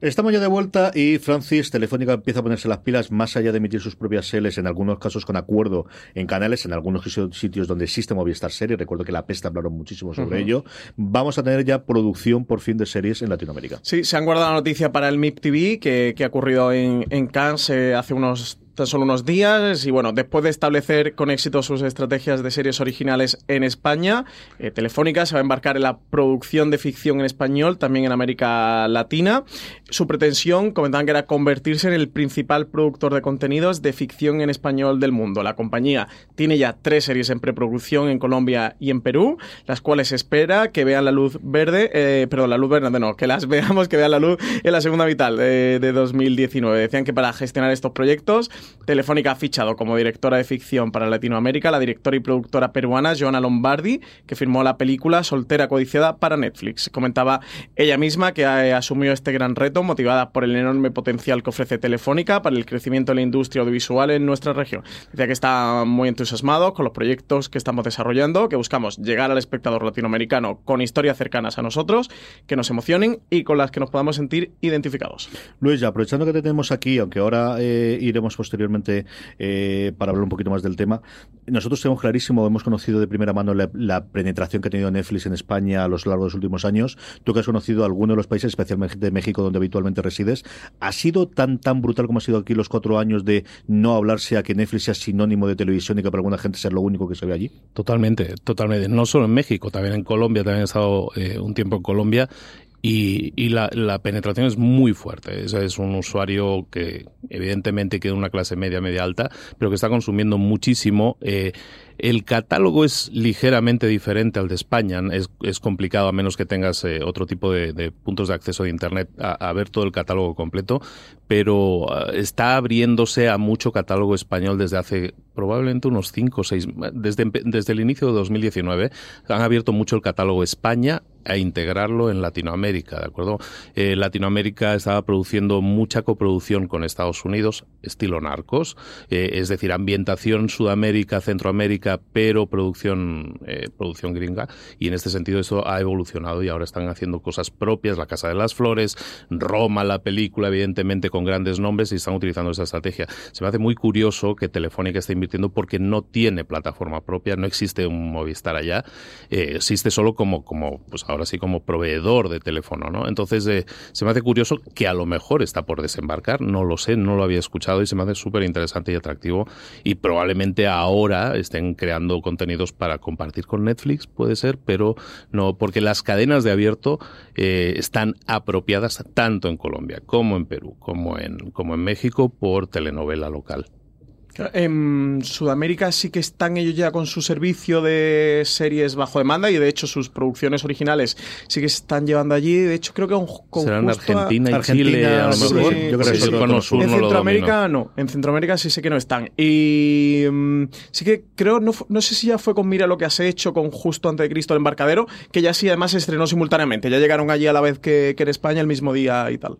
Estamos ya de vuelta y Francis Telefónica empieza a ponerse las pilas más allá de emitir sus propias series, en algunos casos con acuerdo en canales, en algunos sitios donde existe Movistar Series. Recuerdo que la pesta hablaron muchísimo sobre ello. Vamos a tener ya producción por fin de series en Latinoamérica. Sí, se han guardado la noticia para el MIP TV que, ha ocurrido en, en Cannes eh, hace unos tan solo unos días y bueno, después de establecer con éxito sus estrategias de series originales en España, eh, Telefónica se va a embarcar en la producción de ficción en español, también en América Latina. Su pretensión, comentaban que era convertirse en el principal productor de contenidos de ficción en español del mundo. La compañía tiene ya tres series en preproducción en Colombia y en Perú, las cuales espera que vean la luz verde, eh, perdón, la luz verde, no, que las veamos que vean la luz en la segunda mitad de, de 2019. Decían que para gestionar estos proyectos Telefónica ha fichado como directora de ficción para Latinoamérica la directora y productora peruana Joana Lombardi, que firmó la película Soltera Codiciada para Netflix. Comentaba ella misma que asumió este gran reto motivada por el enorme potencial que ofrece Telefónica para el crecimiento de la industria audiovisual en nuestra región. Decía que está muy entusiasmado con los proyectos que estamos desarrollando, que buscamos llegar al espectador latinoamericano con historias cercanas a nosotros, que nos emocionen y con las que nos podamos sentir identificados. Luis, aprovechando que te tenemos aquí, aunque ahora eh, iremos posteriormente posteriormente eh, para hablar un poquito más del tema. Nosotros tenemos clarísimo, hemos conocido de primera mano la, penetración que ha tenido Netflix en España a lo largo de los últimos años. Tú que has conocido alguno de los países, especialmente de México, donde habitualmente resides, ¿ha sido tan tan brutal como ha sido aquí los cuatro años de no hablarse a que Netflix sea sinónimo de televisión y que para alguna gente sea lo único que se ve allí? Totalmente, totalmente. No solo en México, también en Colombia, también he estado eh, un tiempo en Colombia y, la, penetración es muy fuerte. Es, es un usuario que evidentemente queda una clase media, media alta, pero que está consumiendo muchísimo. Eh, el catálogo es ligeramente diferente al de España. Es, complicado a menos que tengas eh, otro tipo de, puntos de acceso de Internet a, ver todo el catálogo completo, pero ah, está abriéndose a mucho catálogo español desde hace probablemente unos 5 o 6, desde, desde el inicio de 2019 han abierto mucho el catálogo España a integrarlo en Latinoamérica, ¿de acuerdo? Eh, Latinoamérica estaba produciendo mucha coproducción con Estados Unidos, estilo narcos, eh, es decir, ambientación Sudamérica, Centroamérica, pero producción, eh, producción gringa, y en este sentido eso ha evolucionado y ahora están haciendo cosas propias, La Casa de las Flores, Roma, la película, evidentemente con grandes nombres, y están utilizando esa estrategia. Se me hace muy curioso que Telefónica esté invirtiendo porque no tiene plataforma propia, no existe un Movistar allá, existe solo como, como pues ahora ahora sí como proveedor de teléfono, ¿no? Entonces eh, se me hace curioso que a lo mejor está por desembarcar, no lo sé, no lo había escuchado y se me hace súper interesante y atractivo y probablemente ahora estén creando contenidos para compartir con Netflix, puede ser, pero no, porque las cadenas de abierto eh, están apropiadas tanto en Colombia como en Perú, como en, como en México por telenovela local. En Sudamérica sí que están ellos ya con su servicio de series bajo demanda y de hecho sus producciones originales sí que se están llevando allí. De hecho creo que con, Serán Argentina y Chile a lo mejor. Yo creo que en Centroamérica no, en Centroamérica sí sé que no están. Y mm, sí que creo, no, no sé si ya fue con Mira lo que has hecho con Justo antes de Cristo el embarcadero, que ya sí además se estrenó simultáneamente. Ya llegaron allí a la vez que, que en España el mismo día y tal.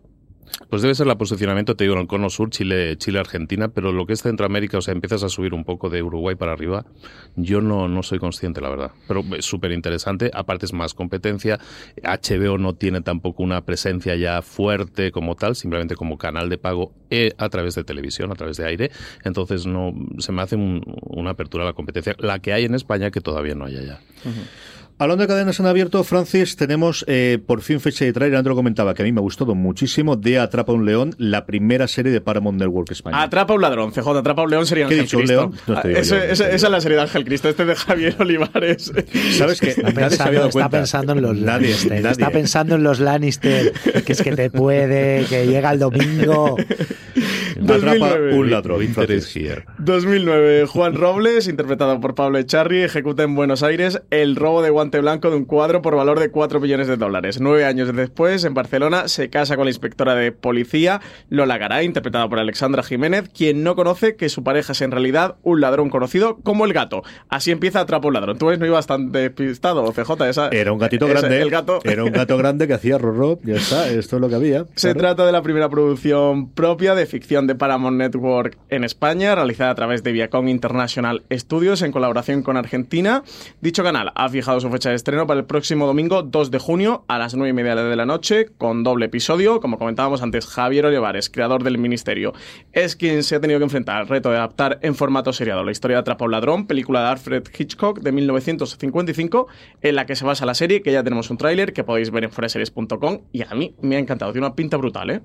Pues debe ser el posicionamiento, te digo, en el cono sur, Chile, Chile, Argentina, pero lo que es Centroamérica, o sea, empiezas a subir un poco de Uruguay para arriba, yo no, no soy consciente, la verdad. Pero es súper interesante, aparte es más competencia, HBO no tiene tampoco una presencia ya fuerte como tal, simplemente como canal de pago eh, a través de televisión, a través de aire, entonces no se me hace una apertura a la competencia, la que hay en España que todavía no hay allá. Hablando de cadenas en abierto, Francis, tenemos eh, por fin fecha de trailer. Andro comentaba que a mí me ha gustado muchísimo de Atrapa un León, la primera serie de Paramount Network España. Atrapa un ladrón, CJ, Atrapa un León sería Ángel Cristo. león? Ah, esa, es la serie de Ángel Cristo, este de Javier Olivares. ¿Sabes qué? Está pensando, está pensando en los Lannister. Está pensando en los Lannister, que es que te puede, que llega el domingo. Atrapa un ladrón. 2009. Juan Robles, interpretado por Pablo Echarri, ejecuta en Buenos Aires el robo de guante blanco de un cuadro por valor de 4 millones de dólares. Nueve años después, en Barcelona, se casa con la inspectora de policía Lola Garay, interpretada por Alexandra Jiménez, quien no conoce que su pareja es en realidad un ladrón conocido como el gato. Así empieza Atrapa un ladrón. Tú ves, no iba bastante pistado, CJ. Esa, era un gatito grande. El gato. Era un gato grande que hacía rorro. Ya está, esto es lo que había. Se trata de la primera producción propia de ficción de Paramount Network en España, realizada a través de Viacom International Studios en colaboración con Argentina. Dicho canal ha fijado su fecha de estreno para el próximo domingo 2 de junio a las 9 y media de la noche, con doble episodio. Como comentábamos antes, Javier Olivares, creador del Ministerio, es quien se ha tenido que enfrentar al reto de adaptar en formato seriado la historia de Atrapa un ladrón, película de Alfred Hitchcock de 1955, en la que se basa la serie, que ya tenemos un tráiler que podéis ver en foreseries.com y a mí me ha encantado, tiene una pinta brutal, ¿eh?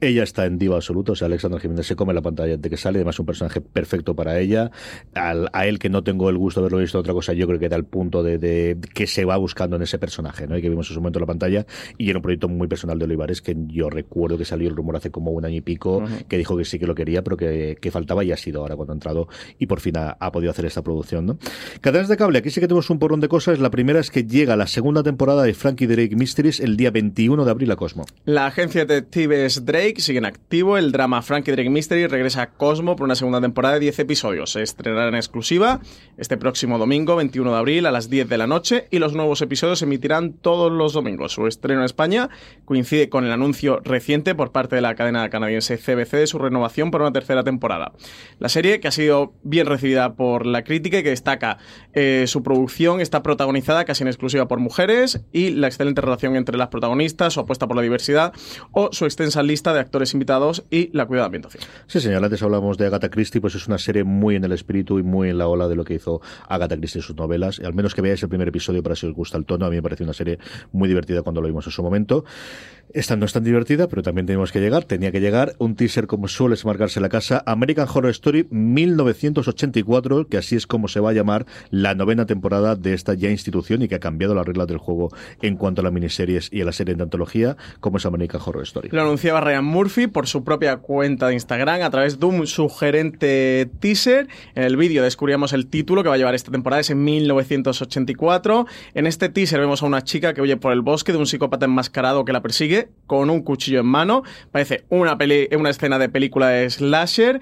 Ella está en diva absoluto, o sea, Alexandra Jiménez se come la pantalla de que sale, además un personaje perfecto para ella. a él que no tengo el gusto de haberlo visto otra cosa, yo creo que da el punto de, que se va buscando en ese personaje, ¿no? Y que vimos en su momento en la pantalla. Y era un proyecto muy personal de Olivares que yo recuerdo que salió el rumor hace como un año y pico, que dijo que sí que lo quería, pero que, faltaba y ha sido ahora cuando ha entrado y por fin ha, podido hacer esta producción, ¿no? Cadenas de cable, aquí sí que tenemos un porrón de cosas. La primera es que llega la segunda temporada de Frankie Drake Mysteries el día 21 de abril a Cosmo. La agencia de detectives Drake sigue en activo. El drama Frankie Drake Mysteries regresa a Cosmo por una segunda temporada de 10 episodios. Se estrenará en exclusiva este próximo domingo, 21 de abril, a las 10 de la noche, y los nuevos episodios se emitirán todos los domingos. Su estreno en España coincide con el anuncio reciente por parte de la cadena canadiense CBC de su renovación por una tercera temporada. La serie, que ha sido bien recibida por la crítica y que destaca eh, su producción, está protagonizada casi en exclusiva por mujeres y la excelente relación entre las protagonistas, su apuesta por la diversidad o su extensa lista de actores invitados y la cuidada Sí, señor, antes hablamos de Agatha Christie, pues es una serie muy en el espíritu y muy en la ola de lo que hizo Agatha Christie en sus novelas. Al menos que veáis el primer episodio para si os gusta el tono. A mí me pareció una serie muy divertida cuando lo vimos en su momento. Esta no es tan divertida, pero también tenemos que llegar. Tenía que llegar un teaser como suele marcarse la casa. American Horror Story 1984, que así es como se va a llamar la novena temporada de esta ya institución y que ha cambiado las reglas del juego en cuanto a las miniseries y a la serie de antología, como es American Horror Story. Lo anunciaba Ryan Murphy por su propia cuenta de Instagram a través de un sugerente teaser. En el vídeo descubríamos el título que va a llevar esta temporada, es en 1984. En este teaser vemos a una chica que huye por el bosque de un psicópata enmascarado que la persigue con un cuchillo en mano. Parece una, una escena de película de slasher.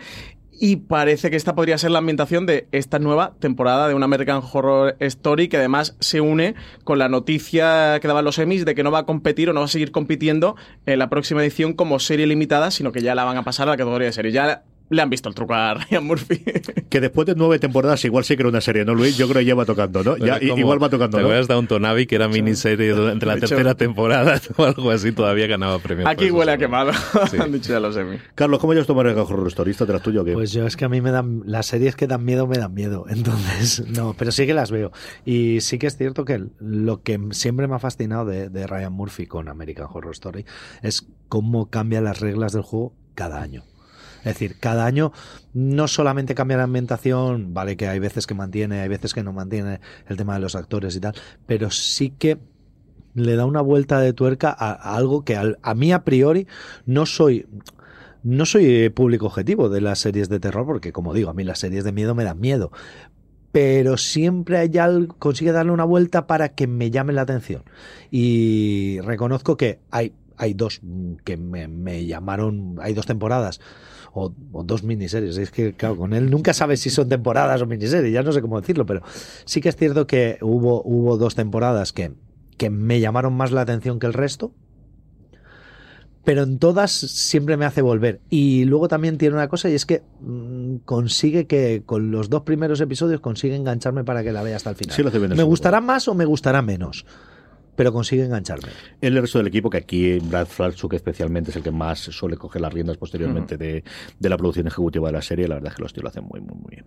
Y parece que esta podría ser la ambientación de esta nueva temporada de un American Horror Story que además se une con la noticia que daban los Emmys de que no va a competir o no va a seguir compitiendo en la próxima edición como serie limitada, sino que ya la van a pasar a la categoría de serie. Ya le han visto el truco a Ryan Murphy. Que después de nueve temporadas igual sí que era una serie, ¿no, Luis? Yo creo que ya va tocando, ¿no? Ya, igual va tocando, ¿Te acuerdas de un Tonavi que era miniserie durante la tercera temporada o algo así? Todavía ganaba premios. Aquí huele a quemado, han dicho ya los semi. Carlos, ¿cómo llevas tu manera horror ¿De las tuyas o qué? Pues yo es que a mí me dan... Las series que dan miedo me dan miedo. Entonces, no, pero sí que las veo. Y sí que es cierto que lo que siempre me ha fascinado de, de Ryan Murphy con American Horror Story es cómo cambia las reglas del juego cada año. Es decir, cada año no solamente cambia la ambientación, vale que hay veces que mantiene, hay veces que no mantiene el tema de los actores y tal, pero sí que le da una vuelta de tuerca a, algo que a, mí a priori no soy no soy público objetivo de las series de terror porque como digo, a mí las series de miedo me dan miedo, pero siempre hay algo, consigue darle una vuelta para que me llame la atención. Y reconozco que hay hay dos que me, me llamaron, hay dos temporadas o, dos miniseries. Es que, claro, con él nunca sabes si son temporadas o miniseries, ya no sé cómo decirlo, pero sí que es cierto que hubo, hubo dos temporadas que, que me llamaron más la atención que el resto. Pero en todas siempre me hace volver. Y luego también tiene una cosa y es que mm, consigue que con los dos primeros episodios consigue engancharme para que la vea hasta el final. ¿Me gustará más o me gustará menos? Pero consigue engancharme. El resto del equipo, que aquí Brad Falchuk especialmente es el que más suele coger las riendas posteriormente de, de, la producción ejecutiva de la serie, la verdad es que los tíos lo hacen muy, muy, muy bien.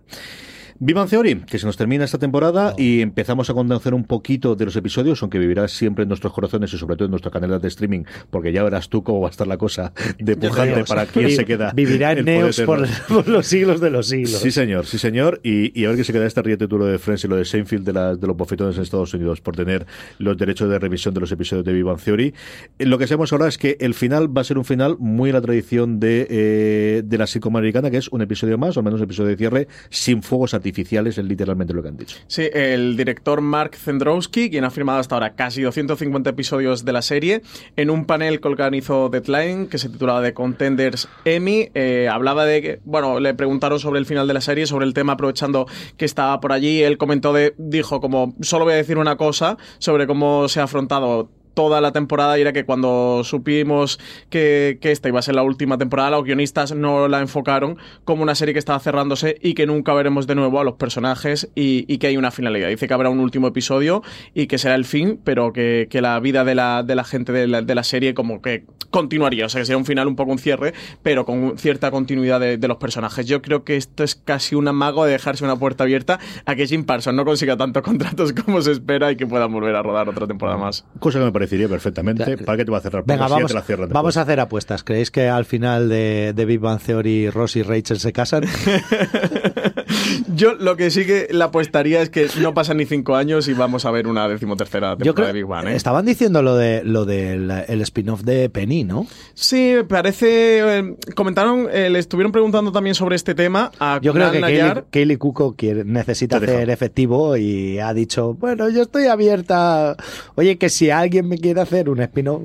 Vivan Theory, que se nos termina esta temporada y empezamos a conocer un poquito de los episodios, aunque vivirá siempre en nuestros corazones y sobre todo en nuestra canal de streaming, porque ya verás tú cómo va a estar la cosa de pujante para quién se queda. Vivirá en Neos por, los siglos de los siglos. Sí, señor, sí, señor. Y, a ver qué se queda este riete tú lo de Friends y lo de Seinfeld de, de los bofetones en Estados Unidos por tener los derechos de revisión de los episodios de Vivan Theory. Eh, lo que sabemos ahora es que el final va a ser un final muy a la tradición de, eh, de la sitcom americana, que es un episodio más, o al menos un episodio de cierre, sin fuegos artificiales, es literalmente lo que han dicho. Sí, el director Mark Zendrowski, quien ha firmado hasta ahora casi 250 episodios de la serie, en un panel que organizó Deadline, que se titulaba The Contenders Emmy, eh, hablaba de que, bueno, le preguntaron sobre el final de la serie, sobre el tema, aprovechando que estaba por allí, él comentó de, dijo como, solo voy a decir una cosa sobre cómo se ha afrontado toda la temporada y era que cuando supimos que, esta iba a ser la última temporada, los guionistas no la enfocaron como una serie que estaba cerrándose y que nunca veremos de nuevo a los personajes y, que hay una finalidad. Dice que habrá un último episodio y que será el fin, pero que, la vida de la, de la gente de la, serie como que continuaría, o sea que sería un final un poco un cierre, pero con cierta continuidad de, los personajes. Yo creo que esto es casi un amago de dejarse una puerta abierta a que Jim Parsons no consiga tantos contratos como se espera y que pueda volver a rodar otra temporada más. Cosa que me parece parecería perfectamente. ¿Para qué te va a cerrar? Venga, vamos, vamos a hacer apuestas. ¿Creéis que al final de, de Big Bang Theory Ross y Rachel se casan? Yo lo que sí que la apuestaría es que no pasan ni cinco años y vamos a ver una decimotercera temporada de Big Bang. ¿eh? Estaban diciendo lo de lo del el spin-off de Penny, ¿no? Sí, parece. Eh, comentaron, eh, le estuvieron preguntando también sobre este tema a Yo creo que Kaylee, Kaylee, Cuco quiere, necesita hacer efectivo y ha dicho, bueno, yo estoy abierta. Oye, que si alguien me quiere hacer un spin-off,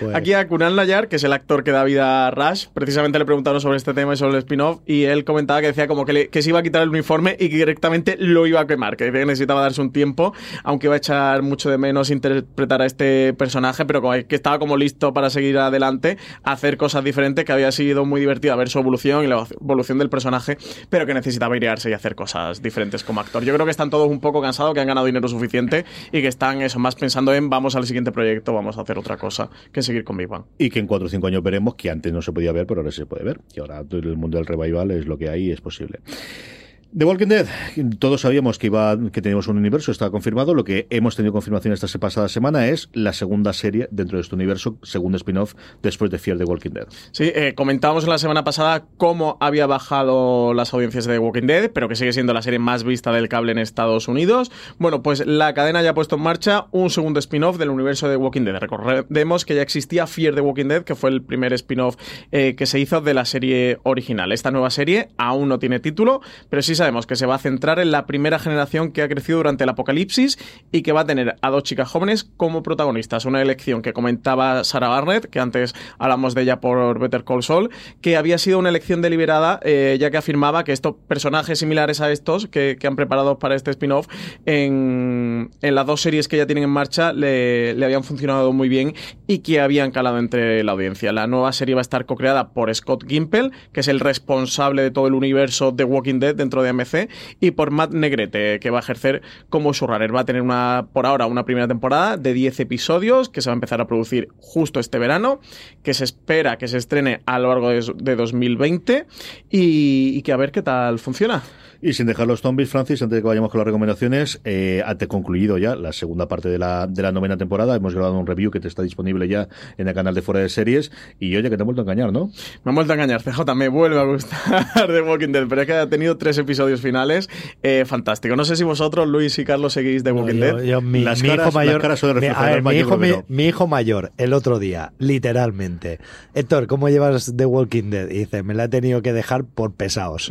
pues Aquí a Kunal Nayar, que es el actor que da vida a Rush, precisamente le preguntaron sobre este tema y sobre el spin-off, y él comentaba que decía como que, que, se iba a quitar el uniforme y que directamente lo iba a quemar, que necesitaba darse un tiempo, aunque iba a echar mucho de menos interpretar a este personaje, pero que estaba como listo para seguir adelante, hacer cosas diferentes, que había sido muy divertido ver su evolución y la evolución del personaje, pero que necesitaba airearse y hacer cosas diferentes como actor. Yo creo que están todos un poco cansados, que han ganado dinero suficiente y que están eso más pensando en vamos al siguiente proyecto, vamos a hacer otra cosa seguir con Big Bang. Y que en 4 o 5 años veremos que antes no se podía ver, pero ahora se puede ver. Y ahora el mundo del revival es lo que hay y es posible. The Walking Dead, todos sabíamos que iba, que teníamos un universo, estaba confirmado. Lo que hemos tenido confirmación esta pasada semana es la segunda serie dentro de este universo, segundo spin-off después de Fear the Walking Dead. Sí, eh, comentábamos la semana pasada cómo había bajado las audiencias de The Walking Dead, pero que sigue siendo la serie más vista del cable en Estados Unidos. Bueno, pues la cadena ya ha puesto en marcha un segundo spin-off del universo de Walking Dead. Recordemos que ya existía Fear the Walking Dead, que fue el primer spin-off eh, que se hizo de la serie original. Esta nueva serie aún no tiene título, pero sí sabemos que se va a centrar en la primera generación que ha crecido durante el apocalipsis y que va a tener a dos chicas jóvenes como protagonistas. Una elección que comentaba Sarah Barnett, que antes hablamos de ella por Better Call Saul, que había sido una elección deliberada, eh, ya que afirmaba que estos personajes similares a estos que, han preparado para este spin-off en en, las dos series que ya tienen en marcha le, habían funcionado muy bien y que habían calado entre la audiencia. La nueva serie va a estar co-creada por Scott Gimple, que es el responsable de todo el universo de Walking Dead dentro de AMC, y por Matt Negrete, que va a ejercer como showrunner. Va a tener una, por ahora una primera temporada de 10 episodios que se va a empezar a producir justo este verano, que se espera que se estrene a lo largo de, 2020 y, que a ver qué tal funciona. Y sin dejar los zombies, Francis, antes de que vayamos con las recomendaciones, eh, ha concluido ya la segunda parte de la, de la novena temporada. Hemos grabado un review que te está disponible ya en el canal de Fuera de Series. Y oye, que te he vuelto a engañar, ¿no? Me ha vuelto a engañar. CJ, me vuelve a gustar The Walking Dead, pero es que ha tenido tres episodios finales. Eh, fantástico. No sé si vosotros, Luis y Carlos, seguís The Walking Dead. mi, hijo mayor. mi, hijo, mi, hijo mayor, el otro día, literalmente. Héctor, ¿cómo llevas The Walking Dead? Y dice, me la he tenido que dejar por pesados.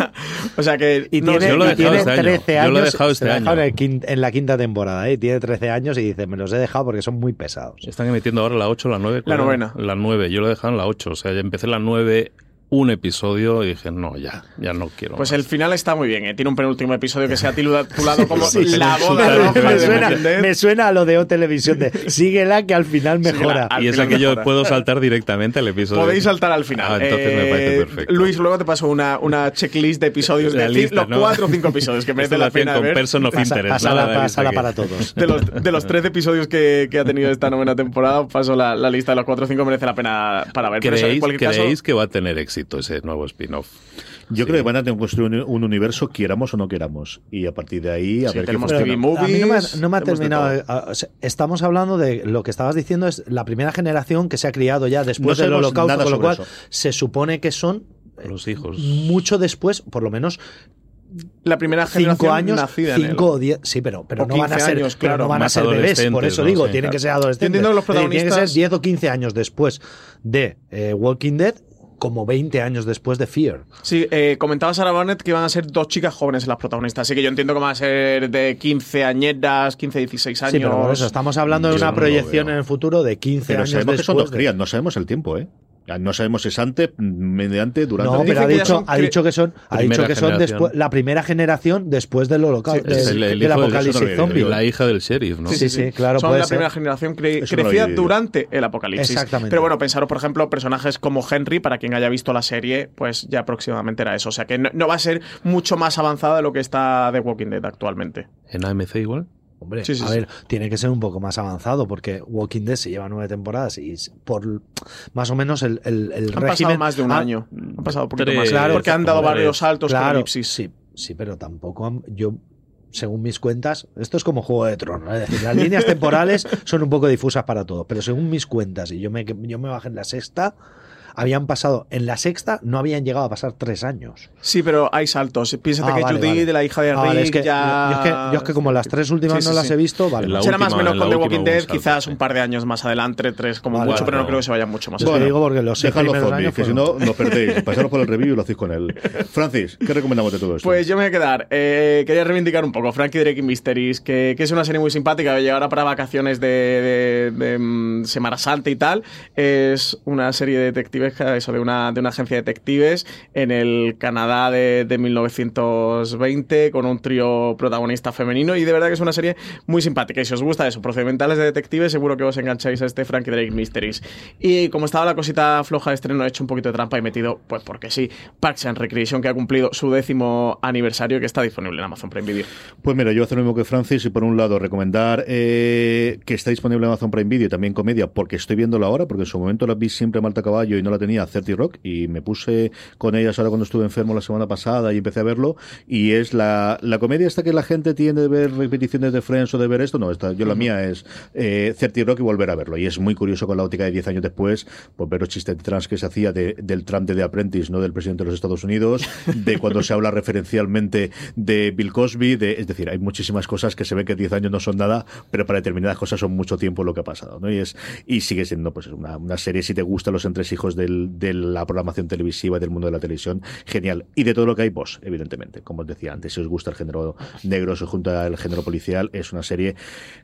o sea, y tiene, yo lo he dejado este 13 años. Yo lo he dejado este año. En, la quinta temporada, ¿eh? Tiene 13 años y dice, me los he dejado porque son muy pesados. Están emitiendo ahora la 8 la 9. La novena. La 9. Yo lo he dejado en la 8. O sea, ya empecé la 9 un episodio y dije, no, ya, ya no quiero. Pues el final está muy bien, ¿eh? tiene un penúltimo episodio que se ha titulado como La boda roja. Me suena, me suena a lo de O Televisión de síguela que al final mejora. y es que yo puedo saltar directamente al episodio. Podéis saltar al final. Ah, entonces me parece eh, perfecto. Luis, luego te paso una, una checklist de episodios de lista, los cuatro o cinco episodios que merece la pena con ver. Person of interest. Pásala, para todos. De los, de los tres episodios que, que, ha tenido esta novena temporada, paso la, la, lista de los cuatro o cinco merece la pena para ver. ¿Creéis, ¿creéis que va a tener éxito ese nuevo yo creo que van a tener que construir un, universo, quieramos o no queramos. Y a partir de ahí, a ver qué TV movies, A mí no me, ha terminado. estamos hablando de lo que estabas diciendo, es la primera generación que se ha criado ya después del holocausto, con lo cual se supone que son los hijos. Mucho después, por lo menos la primera generación cinco años, nacida cinco o diez, sí, pero, pero no van a ser, claro, no van a ser bebés, por eso digo, tienen que ser adolescentes. los protagonistas... Tienen que ser 10 o 15 años después de eh, Walking Dead como 20 años después de Fear. Sí, eh, comentaba Sarah Barnett que iban a ser dos chicas jóvenes las protagonistas, así que yo entiendo que van a ser de 15 añeras, 15, 16 años. Sí, pero por eso estamos hablando de una proyección en el futuro de 15 años sabemos después. Que son dos crías, no sabemos el tiempo, ¿eh? No sabemos si es antes, mediante, durante. No, pero ha dicho, ha dicho que son, ha dicho que son después, la primera generación después del holocausto, sí, del, apocalipsis zombie. La hija del sheriff, ¿no? Sí, sí, claro. Son la primera generación cre crecida durante el apocalipsis. Exactamente. Pero bueno, pensaros, por ejemplo, personajes como Henry, para quien haya visto la serie, pues ya próximamente era eso. O sea que no, no va a ser mucho más avanzada de lo que está The Walking Dead actualmente. ¿En AMC igual? Hombre, a ver, tiene que ser un poco más avanzado porque Walking Dead se lleva nueve temporadas y por más o menos el, el, el han pasado más de un año. Han pasado un poquito más. Claro, porque han dado varios saltos claro, Sí, sí, pero tampoco yo según mis cuentas, esto es como Juego de Tronos, es decir, las líneas temporales son un poco difusas para todo, pero según mis cuentas, y yo me, yo me bajé en la sexta, habían pasado, en la sexta no habían llegado a pasar tres años. Sí, pero hay saltos. Piénsate ah, que Judy, de la hija de ah, Rick, ya... Yo es, que, como las tres últimas no las he visto, vale. Será más o menos con The Walking Dead, quizás un par de años más adelante, tres como mucho, pero no creo que se vayan mucho más. Bueno, digo porque los los zombies, que si no, nos perdéis. Pasaros por el review y lo hacéis con él. Francis, ¿qué recomendamos de todo esto? Pues yo me voy a quedar. Eh, quería reivindicar un poco Frankie Drake Mysteries, que, que, es una serie muy simpática, que ahora para vacaciones de, de, mm, Semana Santa y tal. Es una serie de detectives, eso de una de una agencia de detectives en el Canadá de, 1920 con un trío protagonista femenino y de verdad que es una serie muy simpática y si os gusta eso, procedimentales de detectives, seguro que os engancháis a este Frankie Drake Mysteries. Y como estaba la cosita floja de estreno, he hecho un poquito de trampa y metido, pues porque sí, Parks and Recreation que ha cumplido su décimo aniversario que está disponible en Amazon Prime Video. Pues mira, yo hacer lo mismo que Francis y por un lado recomendar eh, que está disponible en Amazon Prime Video y también comedia porque estoy viéndola ahora, porque en su momento la vi siempre Malta Caballo y no la tenía, 30 Rock y me puse con ellas ahora cuando estuve enfermo la semana pasada y empecé a verlo. Y es la, la comedia esta que la gente tiende de ver repeticiones de Friends o de ver esto, no, esta, yo la mía es eh, Rock y volver a verlo. Y es muy curioso con la óptica de 10 años después pues ver los chistes trans que se hacía del Trump de The Apprentice, no del presidente de los Estados Unidos, de cuando se habla referencialmente de Bill Cosby, de, es decir, hay muchísimas cosas que se ven que 10 años no son nada, pero para determinadas cosas son mucho tiempo lo que ha pasado, ¿no? Y es y sigue siendo pues una, una serie si te gustan los entresijos de la programación televisiva y del mundo de la televisión, genial. Y de todo lo que hay, vos, evidentemente. Como os decía antes, si os gusta el género negro, si os junta el género policial, es una serie.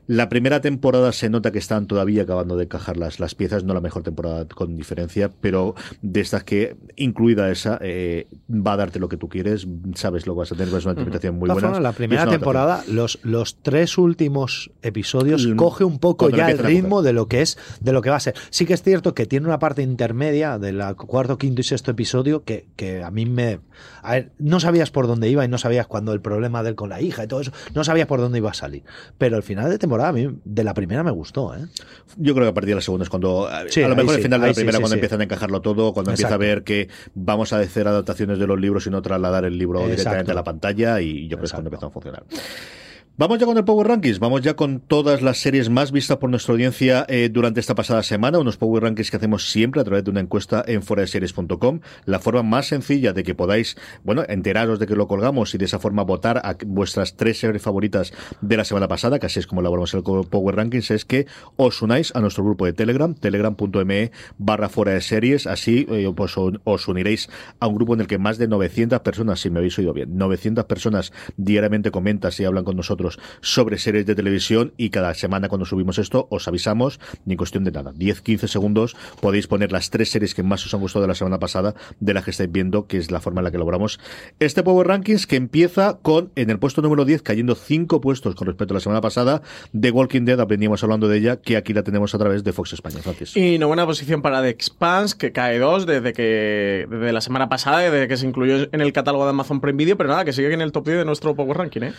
La primera temporada se nota que están todavía acabando de encajar las, las piezas, no la mejor temporada con diferencia, pero de estas que, incluida esa, eh, va a darte lo que tú quieres, sabes lo que vas a tener, es una interpretación muy buena. la primera temporada, los, los tres últimos episodios, coge un poco ya el ritmo de lo que es, de lo que va a ser. Sí que es cierto que tiene una parte intermedia del cuarto, quinto y sexto episodio que, que a mí me... A ver, no sabías por dónde iba y no sabías cuando el problema de él con la hija y todo eso, no sabías por dónde iba a salir. Pero el final de temporada a mí de la primera me gustó. ¿eh? Yo creo que a partir de la segunda es cuando... a lo mejor el final de la primera cuando empiezan a encajarlo todo, cuando empieza a ver que vamos a hacer adaptaciones de los libros y no trasladar el libro directamente a la pantalla y yo creo que es cuando empieza a funcionar. Vamos ya con el Power Rankings, vamos ya con todas las series más vistas por nuestra audiencia eh, durante esta pasada semana, unos Power Rankings que hacemos siempre a través de una encuesta en foradeseries.com, la forma más sencilla de que podáis, bueno, enteraros de que lo colgamos y de esa forma votar a vuestras tres series favoritas de la semana pasada, que así es como elaboramos el Power Rankings, es que os unáis a nuestro grupo de Telegram, telegram.me barra fuera de series, así eh, pues os uniréis a un grupo en el que más de 900 personas, si me habéis oído bien, 900 personas diariamente comentan y hablan con nosotros sobre series de televisión y cada semana cuando subimos esto os avisamos, ni cuestión de nada. 10-15 segundos podéis poner las tres series que más os han gustado de la semana pasada, de las que estáis viendo, que es la forma en la que elaboramos este Power Rankings, que empieza con, en el puesto número 10, cayendo 5 puestos con respecto a la semana pasada, de Walking Dead, veníamos hablando de ella, que aquí la tenemos a través de Fox España. Gracias. Y no buena posición para The Expanse, que cae 2 desde que desde la semana pasada, desde que se incluyó en el catálogo de Amazon Prime Video, pero nada, que sigue en el top 10 de nuestro Power Ranking, ¿eh?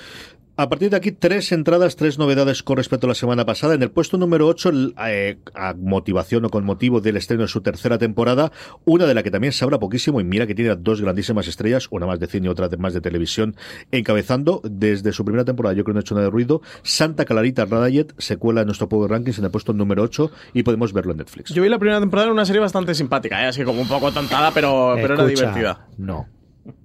A partir de aquí, tres entradas, tres novedades con respecto a la semana pasada. En el puesto número 8, eh, a motivación o con motivo del estreno de su tercera temporada, una de la que también se habla poquísimo y mira que tiene dos grandísimas estrellas, una más de cine y otra más de televisión, encabezando desde su primera temporada, yo creo que no ha hecho nada de ruido, Santa Clarita Radayet se cuela en nuestro Power Rankings en el puesto número 8 y podemos verlo en Netflix. Yo vi la primera temporada en una serie bastante simpática, ¿eh? así como un poco tontada, pero, pero era divertida. No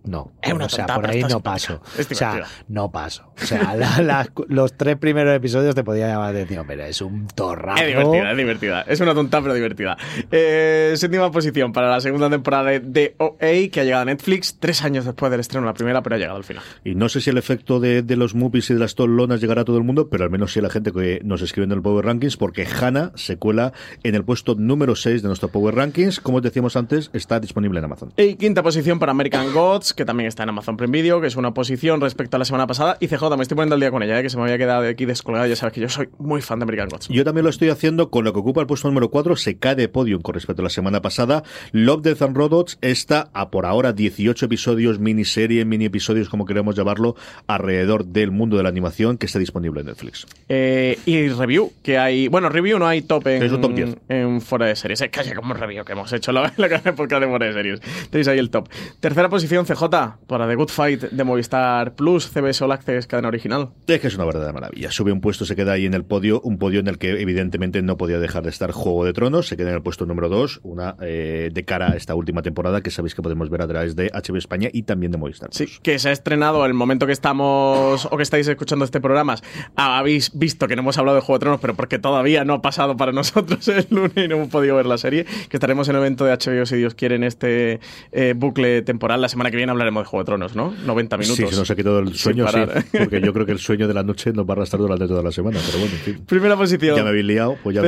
no, o sea, por ahí no paso. o sea, no paso. O sea, los tres primeros episodios te podía llamar la atención, pero es un torrazo. Es divertida, es divertida. Es una tonta, pero divertida. Eh, séptima posición para la segunda temporada de OA, que ha llegado a Netflix tres años después del estreno de la primera, pero ha llegado al final. Y no sé si el efecto de, los movies y de las tolonas llegará a todo el mundo, pero al menos sí a la gente que nos escribe en el Power Rankings, porque Hannah se cuela en el puesto número 6 de nuestro Power Rankings. Como os decíamos antes, está disponible en Amazon. Y quinta posición para American Gods, que también está en Amazon Prime Video, que es una posición respecto a la semana pasada. Y CJ, me estoy poniendo al día con ella, ¿eh? que se me había quedado aquí descolgada. Ya sabes que yo soy muy fan de American Gods. Yo también lo estoy haciendo con lo que ocupa el puesto número 4. Se cae de podium con respecto a la semana pasada. Love, Death and Robots está a por ahora 18 episodios, miniserie, mini episodios, como queremos llamarlo, alrededor del mundo de la animación que está disponible en Netflix. Eh, y review, que hay. Bueno, review no hay top en, en fuera de series. Es casi como un review que hemos hecho la, la, la época de fuera de series. Tenéis ahí el top. Tercera posición, CJ, para The Good Fight de Movistar Plus, CBS All Access, cadena original. Es que es una verdadera maravilla. Sube un puesto, se queda ahí en el podio, un podio en el que evidentemente no podía dejar de estar Juego de Tronos, se queda en el puesto número 2, una eh, de cara a esta última temporada que sabéis que podemos ver a través de HBO España y también de Movistar. Sí, que se ha estrenado el momento que estamos o que estáis escuchando este programa. Habéis visto que no hemos hablado de Juego de Tronos, pero porque todavía no ha pasado para nosotros el lunes y no hemos podido ver la serie, que estaremos en el evento de HBO si Dios quiere en este eh, bucle temporal. La semana que viene hablaremos de Juego de Tronos, ¿no? 90 minutos. Sí, se nos ha quitado el sueño, sí, porque yo creo que el sueño de la noche nos va a arrastrar durante toda la semana, pero bueno, en fin. Primera posición. Ya me habéis liado, pues ya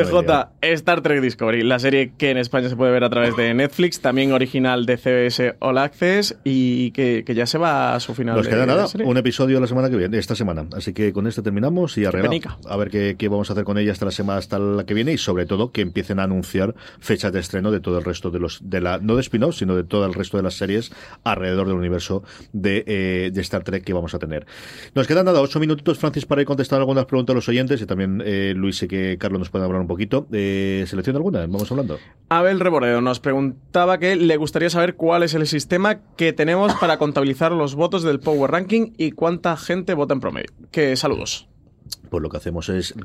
Star Trek Discovery, la serie que en España se puede ver a través de Netflix, también original de CBS All Access y que, que ya se va a su final. Nos queda nada, un episodio la semana que viene, esta semana. Así que con esto terminamos y arreglamos. A ver qué, qué, vamos a hacer con ella hasta la semana, hasta la que viene y sobre todo que empiecen a anunciar fechas de estreno de todo el resto de los, de la, no de spin-off, sino de todo el resto de las series alrededor del universo de, eh, de Star Trek que vamos a tener. Nos quedan nada, ocho minutitos, Francis, para ir contestar algunas preguntas a los oyentes y también eh, Luis y que Carlos nos pueda hablar un poquito. Eh, ¿Selección alguna? Vamos hablando. Abel Reboredo nos preguntaba que le gustaría saber cuál es el sistema que tenemos para contabilizar los votos del Power Ranking y cuánta gente vota en promedio. Que saludos. Pues lo que hacemos es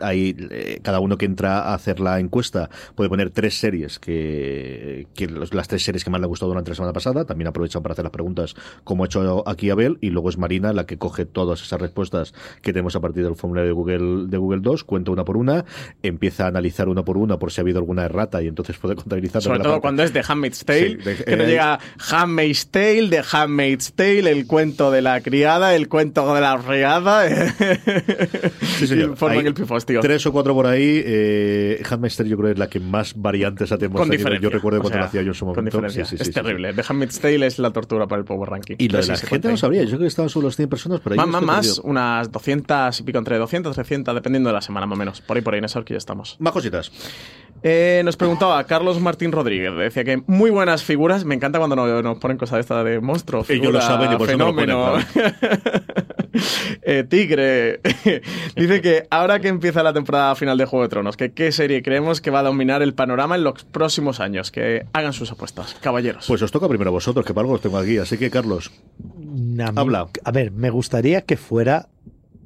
hay, eh, cada uno que entra a hacer la encuesta puede poner tres series que, que las tres series que más le ha gustado durante la semana pasada. También aprovechan para hacer las preguntas como ha hecho aquí Abel y luego es Marina la que coge todas esas respuestas que tenemos a partir del formulario de Google de Google 2 cuenta una por una empieza a analizar una por una por si ha habido alguna errata y entonces puede contabilizar sobre todo cuando es de Handmaid's Tale que no eh, llega Handmaid's Tale de Handmaid's Tale el cuento de la criada el cuento de la regada Sí, señor. Forman el. Tres o cuatro por ahí. Eh, Handmaid's yo creo que es la que más variantes ha tenido. Diferencia. Yo recuerdo cuando nacía yo en su momento. Con es terrible. The Handmaid's Tale es la tortura para el Power Ranking. Y lo de la gente no sabría. Yo creo que estaban solo los 100 personas, pero Más, más, más. Unas 200 y pico, entre 200 300, dependiendo de la semana más o menos. Por ahí, por ahí, en esa ya estamos. Más cositas. Eh, nos preguntaba Carlos Martín Rodríguez. Decía que muy buenas figuras. Me encanta cuando nos, ponen cosas de esta de monstruo. Ellos lo saben y por fenómeno. Eso eh, tigre. Dice que ahora que empieza la temporada final de Juego de Tronos, que qué serie creemos que va a dominar el panorama en los próximos años. Que hagan sus apuestas, caballeros. Pues os toca primero a vosotros, que para algo os tengo aquí. Así que, Carlos, habla. A ver, me gustaría que fuera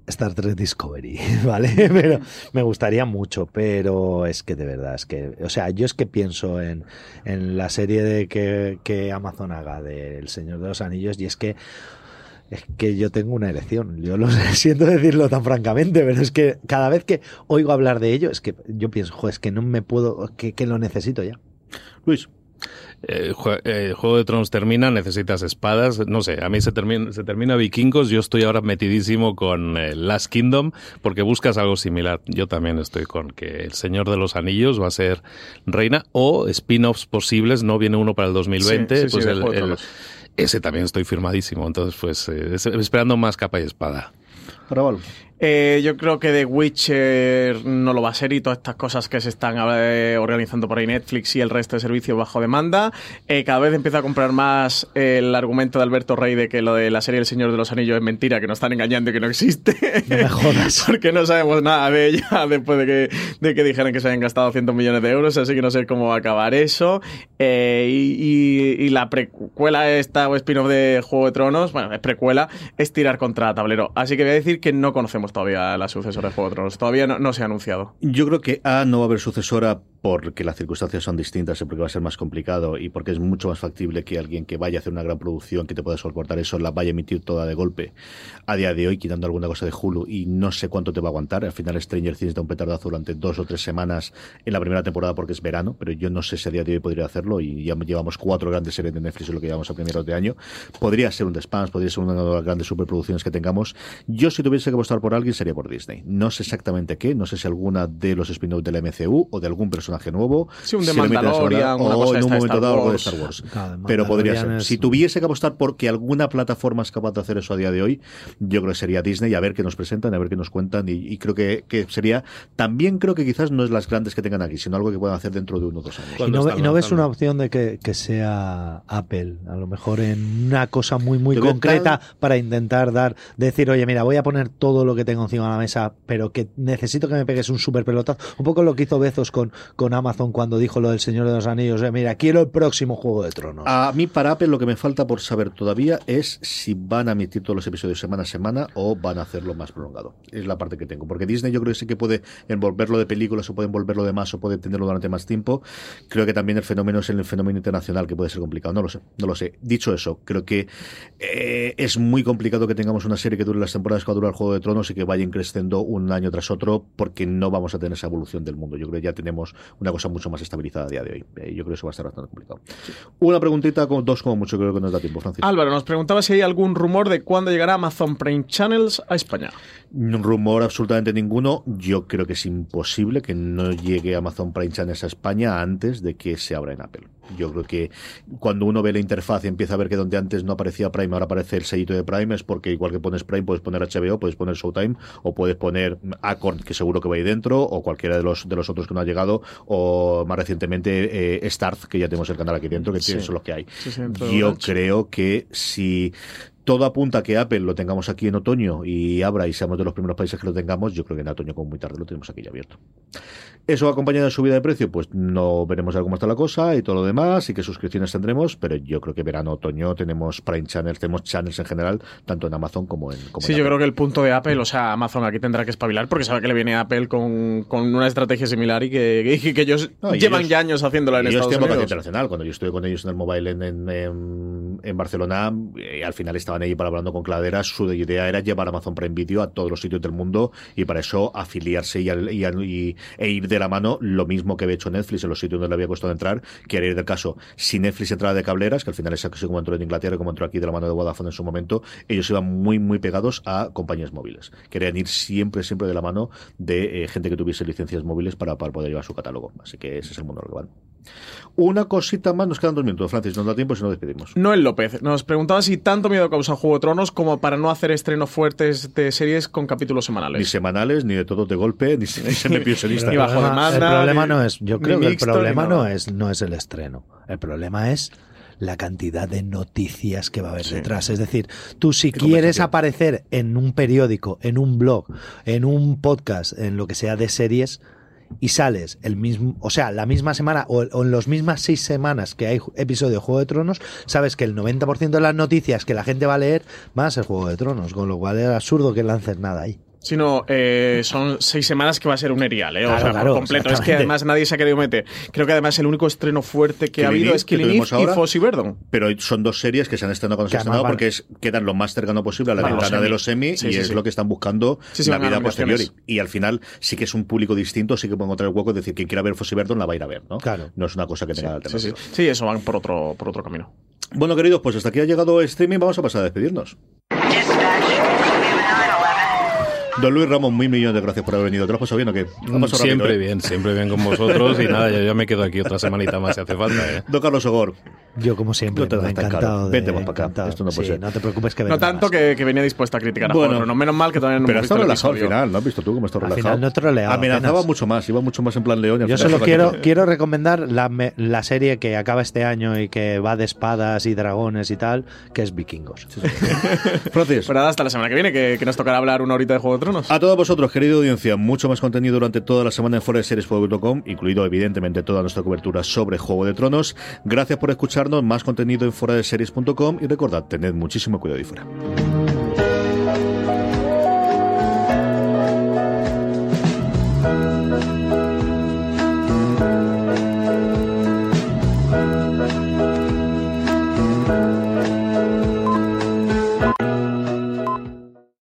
Star Trek Discovery, ¿vale? Pero me gustaría mucho, pero es que de verdad, es que, o sea, yo es que pienso en, en la serie de que, que Amazon haga del Señor de los Anillos y es que es que yo tengo una elección. Yo lo siento decirlo tan francamente, pero es que cada vez que oigo hablar de ello, es que yo pienso, jo, es que no me puedo, que, que lo necesito ya. Luis el eh, Juego de Tronos termina, necesitas espadas, no sé, a mí se termina, se termina Vikingos, yo estoy ahora metidísimo con eh, Last Kingdom porque buscas algo similar. Yo también estoy con que El Señor de los Anillos va a ser reina o spin-offs posibles, no viene uno para el 2020, pues el, ese también estoy firmadísimo, entonces pues eh, esperando más capa y espada. Eh, yo creo que The Witcher no lo va a ser y todas estas cosas que se están eh, organizando por ahí Netflix y el resto de servicios bajo demanda. Eh, cada vez empieza a comprar más el argumento de Alberto Rey de que lo de la serie El Señor de los Anillos es mentira, que nos están engañando y que no existe. No me jodas. Porque no sabemos nada de ella después de que, de que dijeran que se hayan gastado cientos millones de euros, así que no sé cómo va a acabar eso. y, la precuela esta o spin-off de Juego de Tronos, bueno, es precuela, es tirar contra tablero. Así que voy a decir que no conocemos todavía la sucesora de Juego de Tronos. Todavía no, se ha anunciado. Yo creo que A no va a haber sucesora porque las circunstancias son distintas y porque va a ser más complicado y porque es mucho más factible que alguien que vaya a hacer una gran producción que te pueda soportar eso la vaya a emitir toda de golpe a día de hoy quitando alguna cosa de Hulu y no sé cuánto te va a aguantar al final Stranger Things da un petardazo durante dos o tres semanas en la primera temporada porque es verano pero yo no sé si a día de hoy podría hacerlo y ya llevamos cuatro grandes series de Netflix en lo que llevamos a primeros de año podría ser un The podría ser una de las grandes superproducciones que tengamos yo si tuviese que apostar por alguien sería por Disney no sé exactamente qué no sé si alguna de los spin-offs del MCU o de algún personaje nuevo Sí, un de Mandalorian, una cosa en un momento dado algo de Star Wars. Pero podría ser. Si tuviese que apostar porque alguna plataforma es capaz de hacer eso a día de hoy, yo creo que sería Disney, a ver qué nos presentan, a ver qué nos cuentan, y, creo que, sería. También creo que quizás no es las grandes que tengan aquí, sino algo que puedan hacer dentro de uno o dos años. ¿Y no, ves una opción de que, sea Apple? A lo mejor en una cosa muy, muy concreta para intentar dar, decir, oye, mira, voy a poner todo lo que tengo encima de la mesa, pero que necesito que me pegues un super pelotazo. Un poco lo que hizo Bezos con, con Amazon cuando dijo lo del Señor de los Anillos, eh, mira, quiero el próximo Juego de Tronos. A mí para Apple lo que me falta por saber todavía es si van a emitir todos los episodios semana a semana o van a hacerlo más prolongado. Es la parte que tengo. Porque Disney yo creo que sí que puede envolverlo de películas o puede envolverlo de más o puede tenerlo durante más tiempo. Creo que también el fenómeno es el fenómeno internacional que puede ser complicado. No lo sé, no lo sé. Dicho eso, creo que eh, es muy complicado que tengamos una serie que dure las temporadas que dura el Juego de Tronos y que vayan creciendo un año tras otro porque no vamos a tener esa evolución del mundo. Yo creo que ya tenemos una cosa mucho más estabilizada a día de hoy. Eh, yo creo que eso va a ser bastante complicado. Una preguntita, con dos como mucho, creo que nos da tiempo, Francis. Álvaro, nos preguntaba si hay algún rumor de cuándo llegará Amazon Prime Channels a España. Rumor absolutamente ninguno. Yo creo que es imposible que no llegue Amazon Prime Channels a España antes de que se abra en Apple. Yo creo que cuando uno ve la interfaz y empieza a ver que donde antes no aparecía Prime, ahora aparece el sellito de Prime, es porque igual que pones Prime, puedes poner HBO, puedes poner Showtime, o puedes poner Acorn, que seguro que va ahí dentro, o cualquiera de los de los otros que no ha llegado, o más recientemente eh, Starz, que ya tenemos el canal aquí dentro, que son los que hay. Yo creo que si todo apunta a que Apple lo tengamos aquí en otoño y abra y seamos de los primeros países que lo tengamos. Yo creo que en otoño, como muy tarde, lo tenemos aquí ya abierto. Eso acompañado de subida de precio, pues no veremos cómo está la cosa y todo lo demás y qué suscripciones tendremos, pero yo creo que verano, otoño tenemos Prime Channels, tenemos channels en general, tanto en Amazon como en. sí, yo creo que el punto de Apple, o sea, Amazon aquí tendrá que espabilar porque sabe que le viene a Apple con, con una estrategia similar y que, que, ellos llevan ya años haciéndola en Estados Unidos. internacional. Cuando yo estuve con ellos en el mobile en, en, en, Barcelona, y eh, al final estaban ahí para hablando con Cladera, su idea era llevar Amazon Prime Video a todos los sitios del mundo y para eso afiliarse y, y, e ir de la mano lo mismo que había hecho Netflix en los sitios donde le había costado entrar, que era ir del caso, si Netflix entraba de cableras, que al final es así como entró en Inglaterra y como entró aquí de la mano de Vodafone en su momento, ellos iban muy, muy pegados a compañías móviles. Querían ir siempre, siempre de la mano de eh, gente que tuviese licencias móviles para, para poder llevar su catálogo. Así que ese es el mundo en que van. Una cosita más, nos quedan dos minutos, Francis, nos da tiempo si no despedimos. Noel López nos preguntaba si tanto miedo causa Juego de Tronos como para no hacer estrenos fuertes de series con capítulos semanales. Ni semanales, ni de todos de golpe, ni, se me Ni bajo El problema no es, yo creo que el problema no es, no es el estreno. El problema es la cantidad de noticias que va a haber detrás. Es decir, tú si quieres aparecer en un periódico, en un blog, en un podcast, en lo que sea de series, y sales el mismo, o sea, la misma semana o, en las mismas seis semanas que hay episodio de Juego de Tronos, sabes que el 90% de las noticias que la gente va a leer van a ser Juego de Tronos, con lo cual es absurdo que lances nada ahí sino eh, son seis semanas que va a ser un erial, ¿eh? o sea, por completo. Es que además nadie se ha querido meter. Creo que además el único estreno fuerte que ha habido es Killing Eve y Verdon. Pero son dos series que se han estrenado cuando se han estrenado porque es, quedan lo más cercano posible a la ventana de los semi y es lo que están buscando la vida posterior. Y al final sí que es un público distinto, sí que pueden encontrar el hueco, es decir, quien quiera ver Fossy Verdon la va a ir a ver, ¿no? Claro. No es una cosa que tenga alternativa. Sí, eso van por otro, por otro camino. Bueno, queridos, pues hasta aquí ha llegado streaming, vamos a pasar a despedirnos. Don Luis Ramos, muy millones de gracias por haber venido. ¿Te lo has pasado bien o qué? Siempre ¿eh? bien, siempre bien con vosotros. y nada, yo ya me quedo aquí otra semanita más si hace falta. ¿eh? Don Carlos Ogor. Yo, como siempre, no te me encantado. Vente más para acá. Esto no puede ser. No te preocupes que No tanto que, que, venía dispuesta a criticar a bueno, no Menos mal que todavía no Pero está relajado al final, ¿no has visto tú cómo está relajado? Al final no Amenazaba mucho más, iba mucho más en plan león. Yo solo quiero, quiero recomendar la, la serie que acaba este año y que va de espadas y dragones y tal, que es Vikingos. Francis. Pero hasta la semana que viene, que, que nos tocará hablar una horita de Juego de A todos vosotros, querida audiencia, mucho más contenido durante toda la semana en foreseries.com, incluido evidentemente toda nuestra cobertura sobre Juego de Tronos. Gracias por escucharnos, más contenido en foreseries.com y recordad, tened muchísimo cuidado y fuera.